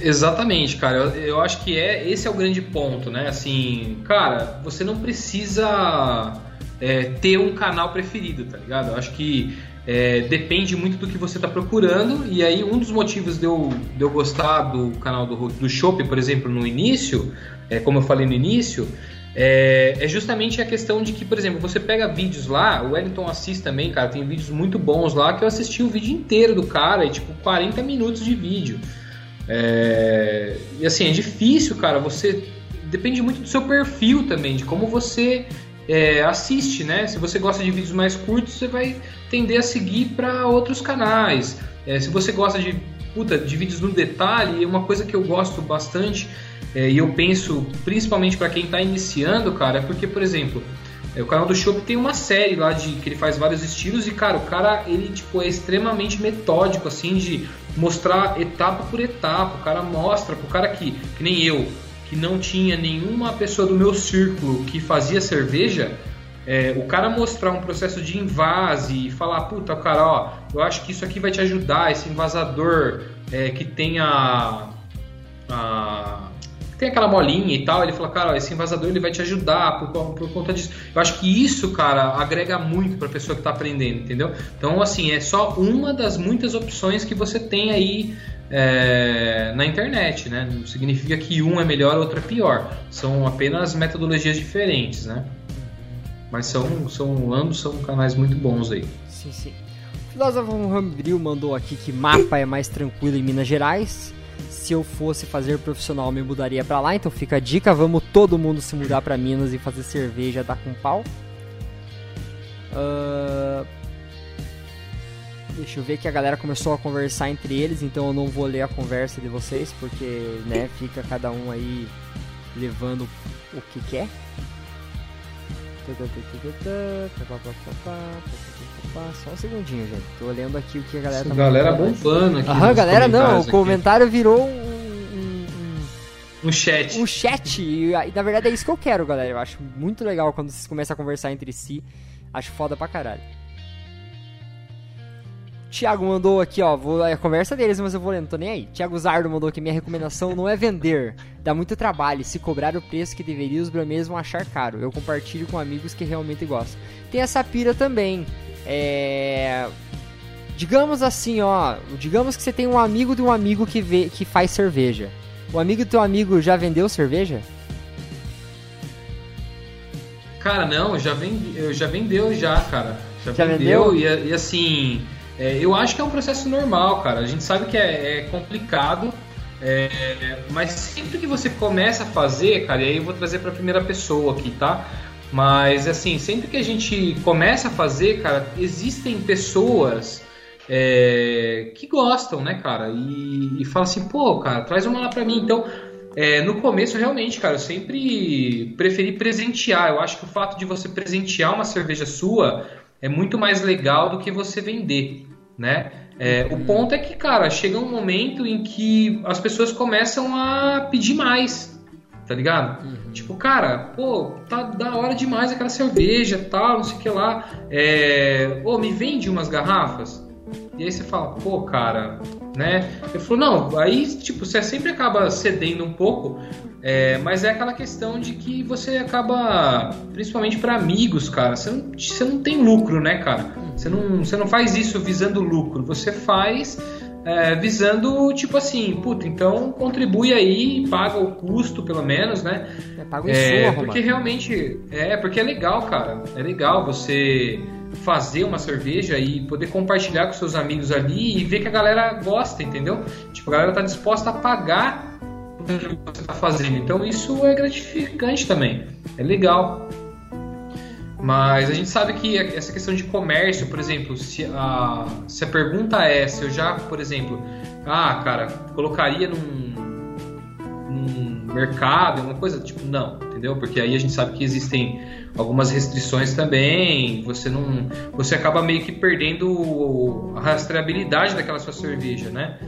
Speaker 3: Exatamente, cara. Eu, eu acho que é esse é o grande ponto, né? Assim, cara, você não precisa é, ter um canal preferido, tá ligado? Eu acho que é, depende muito do que você está procurando. E aí, um dos motivos de eu, de eu gostar do canal do, do Shop, por exemplo, no início, é, como eu falei no início, é, é, justamente a questão de que, por exemplo, você pega vídeos lá, o Wellington assiste também, cara, tem vídeos muito bons lá que eu assisti o vídeo inteiro do cara, e tipo 40 minutos de vídeo. É, e assim, é difícil, cara, você. Depende muito do seu perfil também, de como você é, assiste, né? Se você gosta de vídeos mais curtos, você vai tender a seguir para outros canais. É, se você gosta de, puta, de vídeos no detalhe, uma coisa que eu gosto bastante é, e eu penso principalmente para quem está iniciando, cara, é porque, por exemplo, é, o canal do Shop tem uma série lá de que ele faz vários estilos e, cara, o cara ele tipo é extremamente metódico assim de mostrar etapa por etapa. O cara mostra pro cara que, que nem eu, que não tinha nenhuma pessoa do meu círculo que fazia cerveja, é, o cara mostrar um processo de invase e falar, puta, cara, ó, eu acho que isso aqui vai te ajudar, esse invasador é, que tem a, a, tem aquela molinha e tal, ele fala, cara, ó, esse invasador ele vai te ajudar por, por conta disso. Eu acho que isso, cara, agrega muito para pessoa que está aprendendo, entendeu? Então, assim, é só uma das muitas opções que você tem aí é, na internet, né? Não significa que um é melhor, outro é pior. São apenas metodologias diferentes, né? Mas são, são ambos são canais muito bons aí.
Speaker 2: Sim, sim. O filósofo Rambril mandou aqui que mapa é mais tranquilo em Minas Gerais. Se eu fosse fazer profissional, me mudaria para lá. Então fica a dica, vamos todo mundo se mudar para Minas e fazer cerveja dar com pau. Uh... Deixa eu ver que a galera começou a conversar entre eles, então eu não vou ler a conversa de vocês, porque né, fica cada um aí levando o que quer. Só um segundinho, gente. Tô olhando aqui o que a galera
Speaker 3: tá Galera bombando aqui.
Speaker 2: Aham, galera, não. O comentário
Speaker 3: aqui.
Speaker 2: virou um, um,
Speaker 3: um, um chat.
Speaker 2: Um chat. E, na verdade é isso que eu quero, galera. Eu acho muito legal quando vocês começam a conversar entre si. Acho foda pra caralho. Thiago mandou aqui, ó, vou, é a conversa deles, mas eu vou ler, não tô nem aí. Thiago Zardo mandou aqui, minha recomendação não é vender, dá muito trabalho, se cobrar o preço que deveria, os brameiros vão achar caro. Eu compartilho com amigos que realmente gostam. Tem essa pira também, é... Digamos assim, ó, digamos que você tem um amigo de um amigo que, vê, que faz cerveja. O amigo do teu amigo já vendeu cerveja?
Speaker 3: Cara, não, já, vendi, já vendeu já, cara. Já, já vendeu, vendeu? E, e assim... É, eu acho que é um processo normal, cara. A gente sabe que é, é complicado, é, mas sempre que você começa a fazer, cara, e aí eu vou trazer para a primeira pessoa aqui, tá? Mas assim, sempre que a gente começa a fazer, cara, existem pessoas é, que gostam, né, cara? E, e fala assim, pô, cara, traz uma lá pra mim. Então, é, no começo, realmente, cara, eu sempre preferi presentear. Eu acho que o fato de você presentear uma cerveja sua é muito mais legal do que você vender né? É, o ponto é que, cara, chega um momento em que as pessoas começam a pedir mais, tá ligado? Uhum. Tipo, cara, pô, tá da hora demais aquela cerveja, tal, não sei o que lá. É, ô, me vende umas garrafas? E aí você fala, pô, cara, né? Ele falou, não, aí, tipo, você sempre acaba cedendo um pouco, é, mas é aquela questão de que você acaba, principalmente para amigos, cara, você não, você não tem lucro, né, cara? Você não, você não faz isso visando lucro, você faz é, visando, tipo assim, puta, então contribui aí, paga o custo, pelo menos, né?
Speaker 2: É, paga o é,
Speaker 3: Porque realmente, é, porque é legal, cara, é legal você fazer uma cerveja e poder compartilhar com seus amigos ali e ver que a galera gosta, entendeu? Tipo, a galera tá disposta a pagar o que você tá fazendo. Então isso é gratificante também. É legal. Mas a gente sabe que essa questão de comércio, por exemplo, se a, se a pergunta é se eu já, por exemplo, ah, cara, colocaria num, num mercado, alguma coisa, tipo, não, entendeu? Porque aí a gente sabe que existem algumas restrições também, você não. Você acaba meio que perdendo a rastreabilidade daquela sua cerveja, né?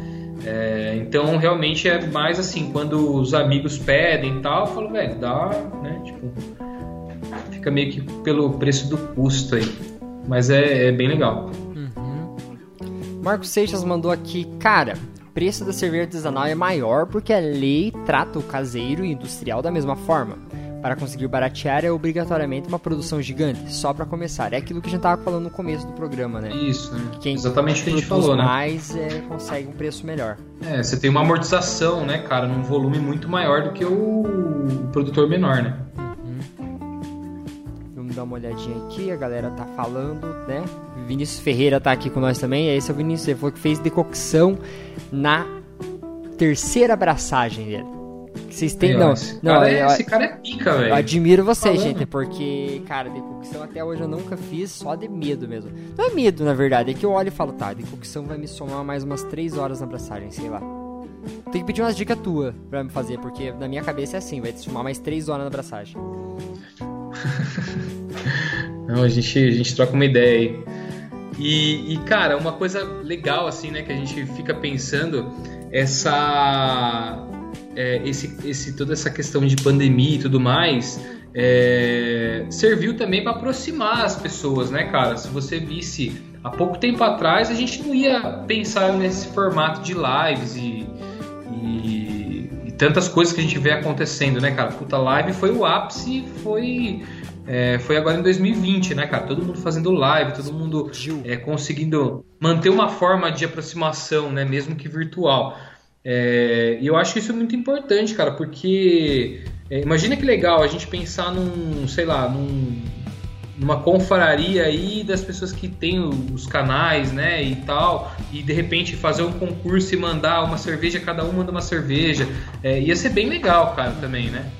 Speaker 3: É, então realmente é mais assim, quando os amigos pedem e tal, eu falo, velho, dá, né? Tipo, fica meio que pelo preço do custo aí. Mas é, é bem legal.
Speaker 2: Uhum. Marcos Seixas mandou aqui, cara, preço da cerveja artesanal é maior porque a lei trata o caseiro e industrial da mesma forma. Para conseguir baratear é obrigatoriamente uma produção gigante, só para começar. É aquilo que a gente tava falando no começo do programa, né?
Speaker 3: Isso, né? Quem Exatamente o que a gente falou, né?
Speaker 2: mais é, consegue um preço melhor.
Speaker 3: É, você tem uma amortização, né, cara, num volume muito maior do que o produtor menor, né?
Speaker 2: Vamos dar uma olhadinha aqui, a galera tá falando, né? Vinícius Ferreira tá aqui com nós também. Esse é o Vinícius, ele falou que fez decocção na terceira abraçagem dele. Vocês têm. Não,
Speaker 3: esse, não, cara é, esse cara é pica, velho.
Speaker 2: Admiro vocês, gente, porque, cara, decocção até hoje eu nunca fiz, só de medo mesmo. Não é medo, na verdade, é que eu olho e falo, tá, decocção vai me somar mais umas 3 horas na abraçagem, sei lá. Tem que pedir umas dicas tuas pra me fazer, porque na minha cabeça é assim, vai te somar mais 3 horas na abraçagem.
Speaker 3: Não, a gente, a gente troca uma ideia aí. E, e, cara, uma coisa legal, assim, né, que a gente fica pensando, essa é, esse, esse, toda essa questão de pandemia e tudo mais é, serviu também para aproximar as pessoas, né, cara? Se você visse há pouco tempo atrás, a gente não ia pensar nesse formato de lives e, tantas coisas que a gente vê acontecendo, né, cara? Puta, live foi o ápice, foi. É, foi agora em 2020, né, cara? Todo mundo fazendo live, todo mundo é, conseguindo manter uma forma de aproximação, né, mesmo que virtual. É, e eu acho isso muito importante, cara, porque é, imagina que legal a gente pensar num, sei lá, num, numa confraria aí das pessoas que têm os canais, né, e tal, e de repente fazer um concurso e mandar uma cerveja, cada um manda uma cerveja. É, ia ser bem legal, cara, também, né?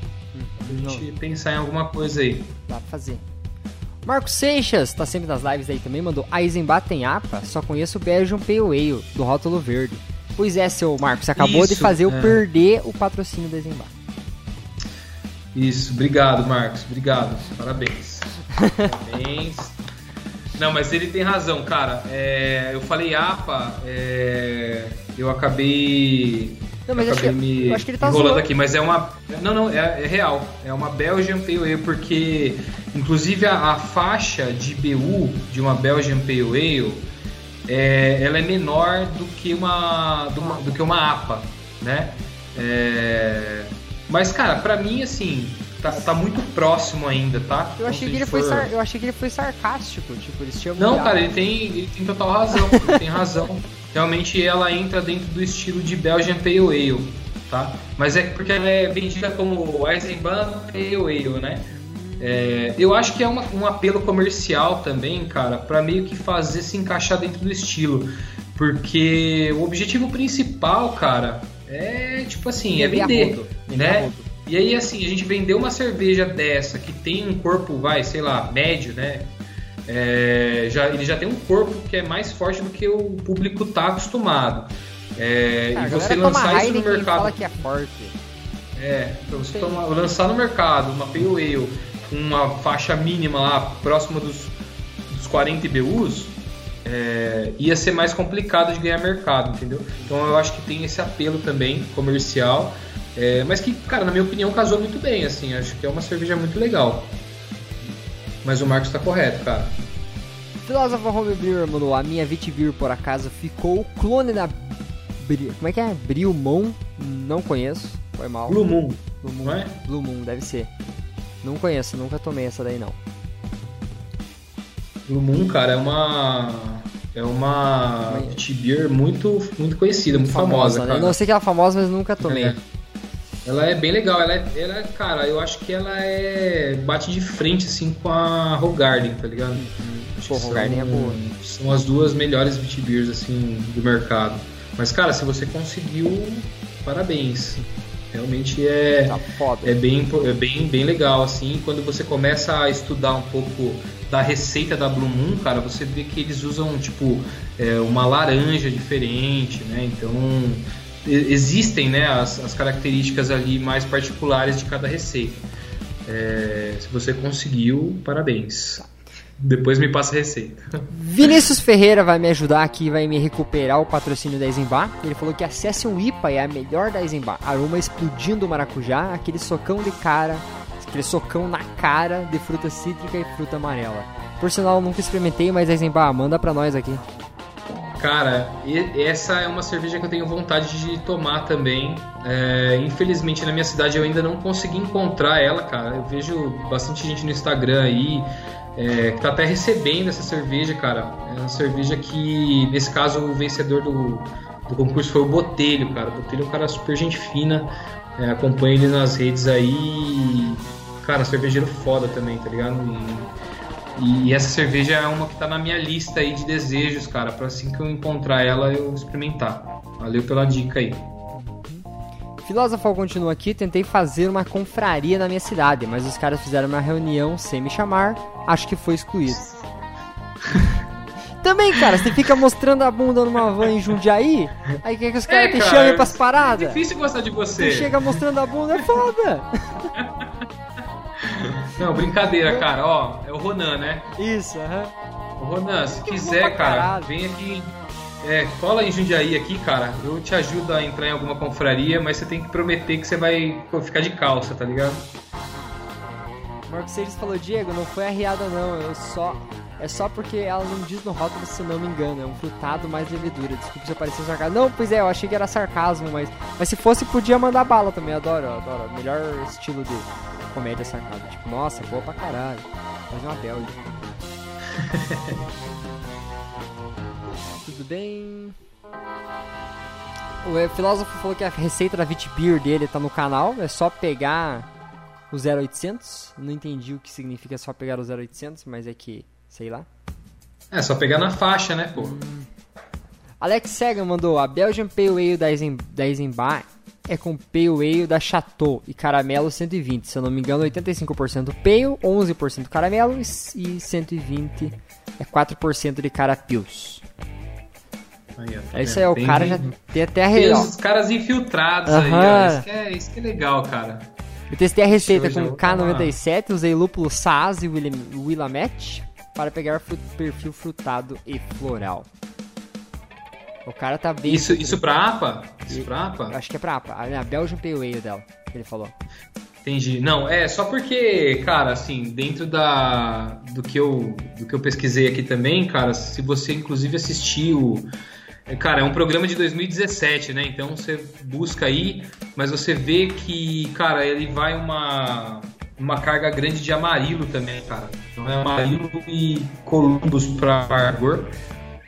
Speaker 3: A gente pensar em alguma coisa aí.
Speaker 2: Dá pra fazer. Marcos Seixas, tá sempre nas lives aí também, mandou Eisenbach tem APA, só conheço o Belgian Pale Ale, do rótulo verde. Pois é, seu Marcos, você acabou
Speaker 3: Isso,
Speaker 2: de fazer eu
Speaker 3: é.
Speaker 2: perder o patrocínio da Eisenbach.
Speaker 3: Isso, obrigado, Marcos. Obrigado. Parabéns. Parabéns. Não, mas ele tem razão, cara. É, eu falei APA, é, eu acabei.
Speaker 2: Não, mas
Speaker 3: eu
Speaker 2: acho
Speaker 3: acabei
Speaker 2: que-
Speaker 3: me
Speaker 2: eu acho que ele tá
Speaker 3: enrolando
Speaker 2: zoando.
Speaker 3: aqui, mas é uma. Não, não, é, é real. É uma Belgian Pale Ale, porque inclusive a, a faixa de BU de uma Belgian Pale Ale é, ela é menor do que uma, do, do que uma APA, né? É, mas, cara, pra mim, assim, tá, tá muito próximo ainda, tá?
Speaker 2: Eu achei, que ele foi sar- eu achei que ele foi sarcástico, tipo, eles tinham
Speaker 3: Não, cara, ele tem, ele tem total razão. Ele tem razão. Realmente ela entra dentro do estilo de Belgian Pale Ale, tá? Mas é porque ela é vendida como Eisenbahn Pale Ale, né? É, eu acho que é uma- um apelo comercial também, cara, pra meio que fazer se encaixar dentro do estilo. Porque o objetivo principal, cara, é tipo assim, é
Speaker 2: Vender
Speaker 3: vender,
Speaker 2: vender
Speaker 3: né? E aí, assim, a gente vendeu uma cerveja dessa que tem um corpo, vai, sei lá, médio, né? É, já, ele já tem um corpo que é mais forte do que o público tá acostumado. É,
Speaker 2: Cara,
Speaker 3: e você lançar isso no mercado.
Speaker 2: fala que é forte.
Speaker 3: É, pra você tomar- lançar no mercado uma Pale Ale com uma faixa mínima lá próxima dos, dos 40 IBUs, é, ia ser mais complicado de ganhar mercado, entendeu? Então eu acho que tem esse apelo também comercial, é, mas que, cara, na minha opinião, casou muito bem, assim, acho que é uma cerveja muito legal. Mas o Marcos tá correto, cara.
Speaker 2: Filósofo Homebrewer mandou a minha Vitivir por acaso ficou o clone da Bri... como é que é? Brilmon? Não conheço, foi mal.
Speaker 3: Blue Moon,
Speaker 2: Blue Moon,
Speaker 3: não é?
Speaker 2: Blue Moon, deve ser. Não conheço, nunca tomei essa daí não.
Speaker 3: Moon, cara, é uma é uma beer muito muito conhecida, muito famosa,
Speaker 2: né?
Speaker 3: cara.
Speaker 2: Não sei que ela é famosa, mas nunca tomei.
Speaker 3: É. Ela é bem legal, ela é, ela é- cara, eu acho que ela é bate de frente assim com a Rogarden, tá ligado? Acho
Speaker 2: Pô, é boa.
Speaker 3: São as duas melhores beers assim do mercado. Mas cara, se você conseguiu, parabéns. Realmente é
Speaker 2: Tá foda.
Speaker 3: é bem, é bem, bem legal, assim. Quando você começa a estudar um pouco da receita da Blue Moon, cara, você vê que eles usam, tipo, é, uma laranja diferente, né? Então, existem, né, as, as características ali mais particulares de cada receita. É, se você conseguiu, parabéns. Depois me passa a receita.
Speaker 2: Vinícius Ferreira vai me ajudar aqui, vai me recuperar o patrocínio da Eisenbach. Ele falou que a Cecil IPA é a melhor da Eisenbach. Aroma explodindo maracujá, aquele socão de cara, aquele socão na cara de fruta cítrica e fruta amarela. Por sinal, nunca experimentei, mas a Eisenbach, manda pra nós aqui.
Speaker 3: Cara, essa é uma cerveja que eu tenho vontade de tomar também. É, infelizmente na minha cidade eu ainda não consegui encontrar ela, cara. Eu vejo bastante gente no Instagram aí é, que tá até recebendo essa cerveja, cara. É uma cerveja que, nesse caso, o vencedor do, do concurso foi o Botelho, cara. O Botelho é um cara super gente fina. É, acompanha ele nas redes aí. Cara, cervejeiro foda também, tá ligado? E, e essa cerveja é uma que tá na minha lista aí de desejos, cara, para assim que eu encontrar ela eu experimentar. Valeu pela dica aí.
Speaker 2: Filósofo continua aqui, tentei fazer uma confraria na minha cidade, mas os caras fizeram uma reunião sem me chamar, acho que foi excluído. Também, cara, você fica mostrando a bunda numa van em Jundiaí, aí quer que os caras te
Speaker 3: cara,
Speaker 2: chamem pras
Speaker 3: É
Speaker 2: paradas?
Speaker 3: difícil gostar de você.
Speaker 2: Você chega mostrando a bunda, é foda.
Speaker 3: Não, brincadeira, cara. Ó, é o Ronan, né?
Speaker 2: Isso, aham.
Speaker 3: O Ronan, se quiser, cara, vem aqui. É, cola em Jundiaí aqui, cara. Eu te ajudo a entrar em alguma confraria, mas você tem que prometer que você vai ficar de calça, tá ligado?
Speaker 2: Marcos Seixas falou, Diego, não foi arriada não, eu só... É só porque ela não diz no rótulo, se não me engano, é um frutado mais levedura. Desculpa se eu parecer sarcasmo. Não, pois é, eu achei que era sarcasmo, mas... Mas se fosse, podia mandar bala também, adoro, adoro. Melhor estilo de comédia sarcasmo. Tipo, nossa, boa pra caralho. Fazer uma Bélgica. Tudo bem? O filósofo falou que a receita da Vitbeer dele tá no canal, é só pegar o 0800. Não entendi o que significa só pegar o 0800, mas é que, sei lá.
Speaker 3: É, só pegar na faixa, né, pô?
Speaker 2: Alex Sega mandou a Belgian Pale Ale da, Eisen, da Eisenbach é com Pale Ale da Chateau e caramelo 120. Se eu não me engano, 85% Pale, 11% caramelo e 120 é 4% de carapils.
Speaker 3: Aí, ó, tá
Speaker 2: É isso aí, o
Speaker 3: Tem-
Speaker 2: cara já tem até a
Speaker 3: Tem
Speaker 2: real.
Speaker 3: os caras infiltrados aí,
Speaker 2: Aham.
Speaker 3: ó. Isso que, é, isso que é legal, cara.
Speaker 2: Eu testei a receita com
Speaker 3: já
Speaker 2: K97, usei lúpulo Saaz e Willam- Willamette para pegar fru- perfil frutado e floral. O cara tá bem.
Speaker 3: Isso, isso pra APA? Isso
Speaker 2: E-
Speaker 3: pra APA?
Speaker 2: Acho que é pra APA. A Belgian Pale Ale dela, que ele falou.
Speaker 3: Entendi. Não, é só porque, cara, assim, dentro da do que eu do que eu pesquisei aqui também, cara, se você inclusive assistiu, é, cara, é um programa de 2017, né? Então você busca aí, mas você vê que, cara, ele vai uma uma carga grande de amarilo também, cara. Então é amarilo e columbus para amargor.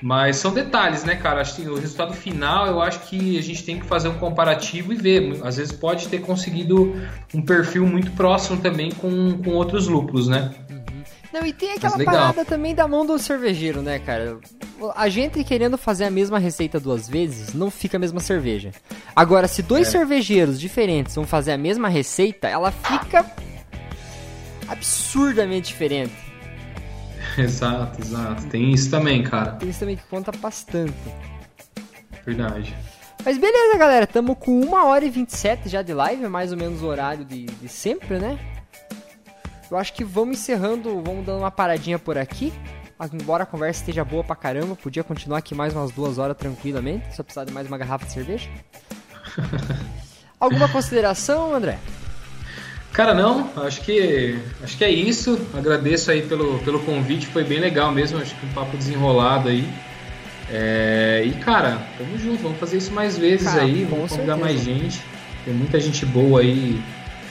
Speaker 3: Mas são detalhes, né, cara? Acho que o resultado final, eu acho que a gente tem que fazer um comparativo e ver. Às vezes pode ter conseguido um perfil muito próximo também com, com outros lúpulos, né?
Speaker 2: Não, e tem aquela parada também da mão do cervejeiro, né, cara? A gente querendo fazer a mesma receita duas vezes, não fica a mesma cerveja. Agora, se dois
Speaker 3: É.
Speaker 2: cervejeiros diferentes vão fazer a mesma receita, ela fica absurdamente diferente.
Speaker 3: exato, exato. Tem isso também, cara.
Speaker 2: Isso também que conta bastante.
Speaker 3: Verdade.
Speaker 2: Mas beleza, galera. Tamo com 1 hora e 27 já de live, mais ou menos o horário de, de sempre, né? Eu acho que vamos encerrando, vamos dando uma paradinha por aqui. Embora a conversa esteja boa pra caramba, podia continuar aqui mais umas duas horas tranquilamente, só precisar de mais uma garrafa de cerveja. Alguma consideração, André?
Speaker 3: Cara, não, acho que acho que é isso. Agradeço aí pelo, pelo convite, foi bem legal mesmo, acho que um papo desenrolado aí. É, e cara, tamo junto, vamos fazer isso mais vezes
Speaker 2: Cara,
Speaker 3: aí, vamos convidar
Speaker 2: certeza.
Speaker 3: mais gente. Tem muita gente boa aí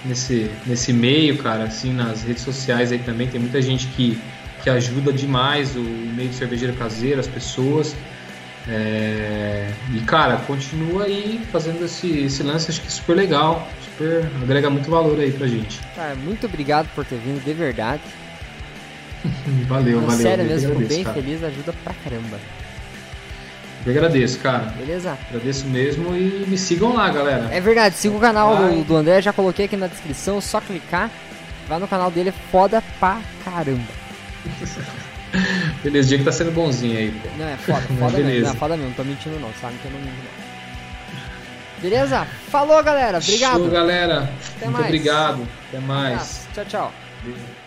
Speaker 3: nesse, nesse meio, cara, assim, nas redes sociais aí também, tem muita gente que, que ajuda demais o meio de cervejeiro caseiro, as pessoas. É, e cara, continua aí fazendo esse, esse lance, acho que é super legal, super agrega muito valor aí pra gente.
Speaker 2: Cara, muito obrigado por ter vindo, de verdade.
Speaker 3: Valeu,
Speaker 2: Não,
Speaker 3: valeu.
Speaker 2: sério mesmo,
Speaker 3: agradeço,
Speaker 2: bem
Speaker 3: cara.
Speaker 2: feliz, ajuda pra caramba.
Speaker 3: Eu agradeço, cara.
Speaker 2: Beleza?
Speaker 3: Agradeço mesmo e me sigam lá, galera.
Speaker 2: É verdade, siga o canal do, do André, já coloquei aqui na descrição, só clicar. Vai no canal dele, é foda pra caramba.
Speaker 3: Beleza, o dia que tá sendo bonzinho aí, pô.
Speaker 2: Não, é foda, foda mesmo. Não, foda mesmo, não tô mentindo não, sabe que eu não minto não. Beleza? Falou, galera. Obrigado.
Speaker 3: Show, galera.
Speaker 2: Até
Speaker 3: Muito
Speaker 2: mais.
Speaker 3: obrigado. Até mais.
Speaker 2: Tchau, tchau.
Speaker 3: Beijo.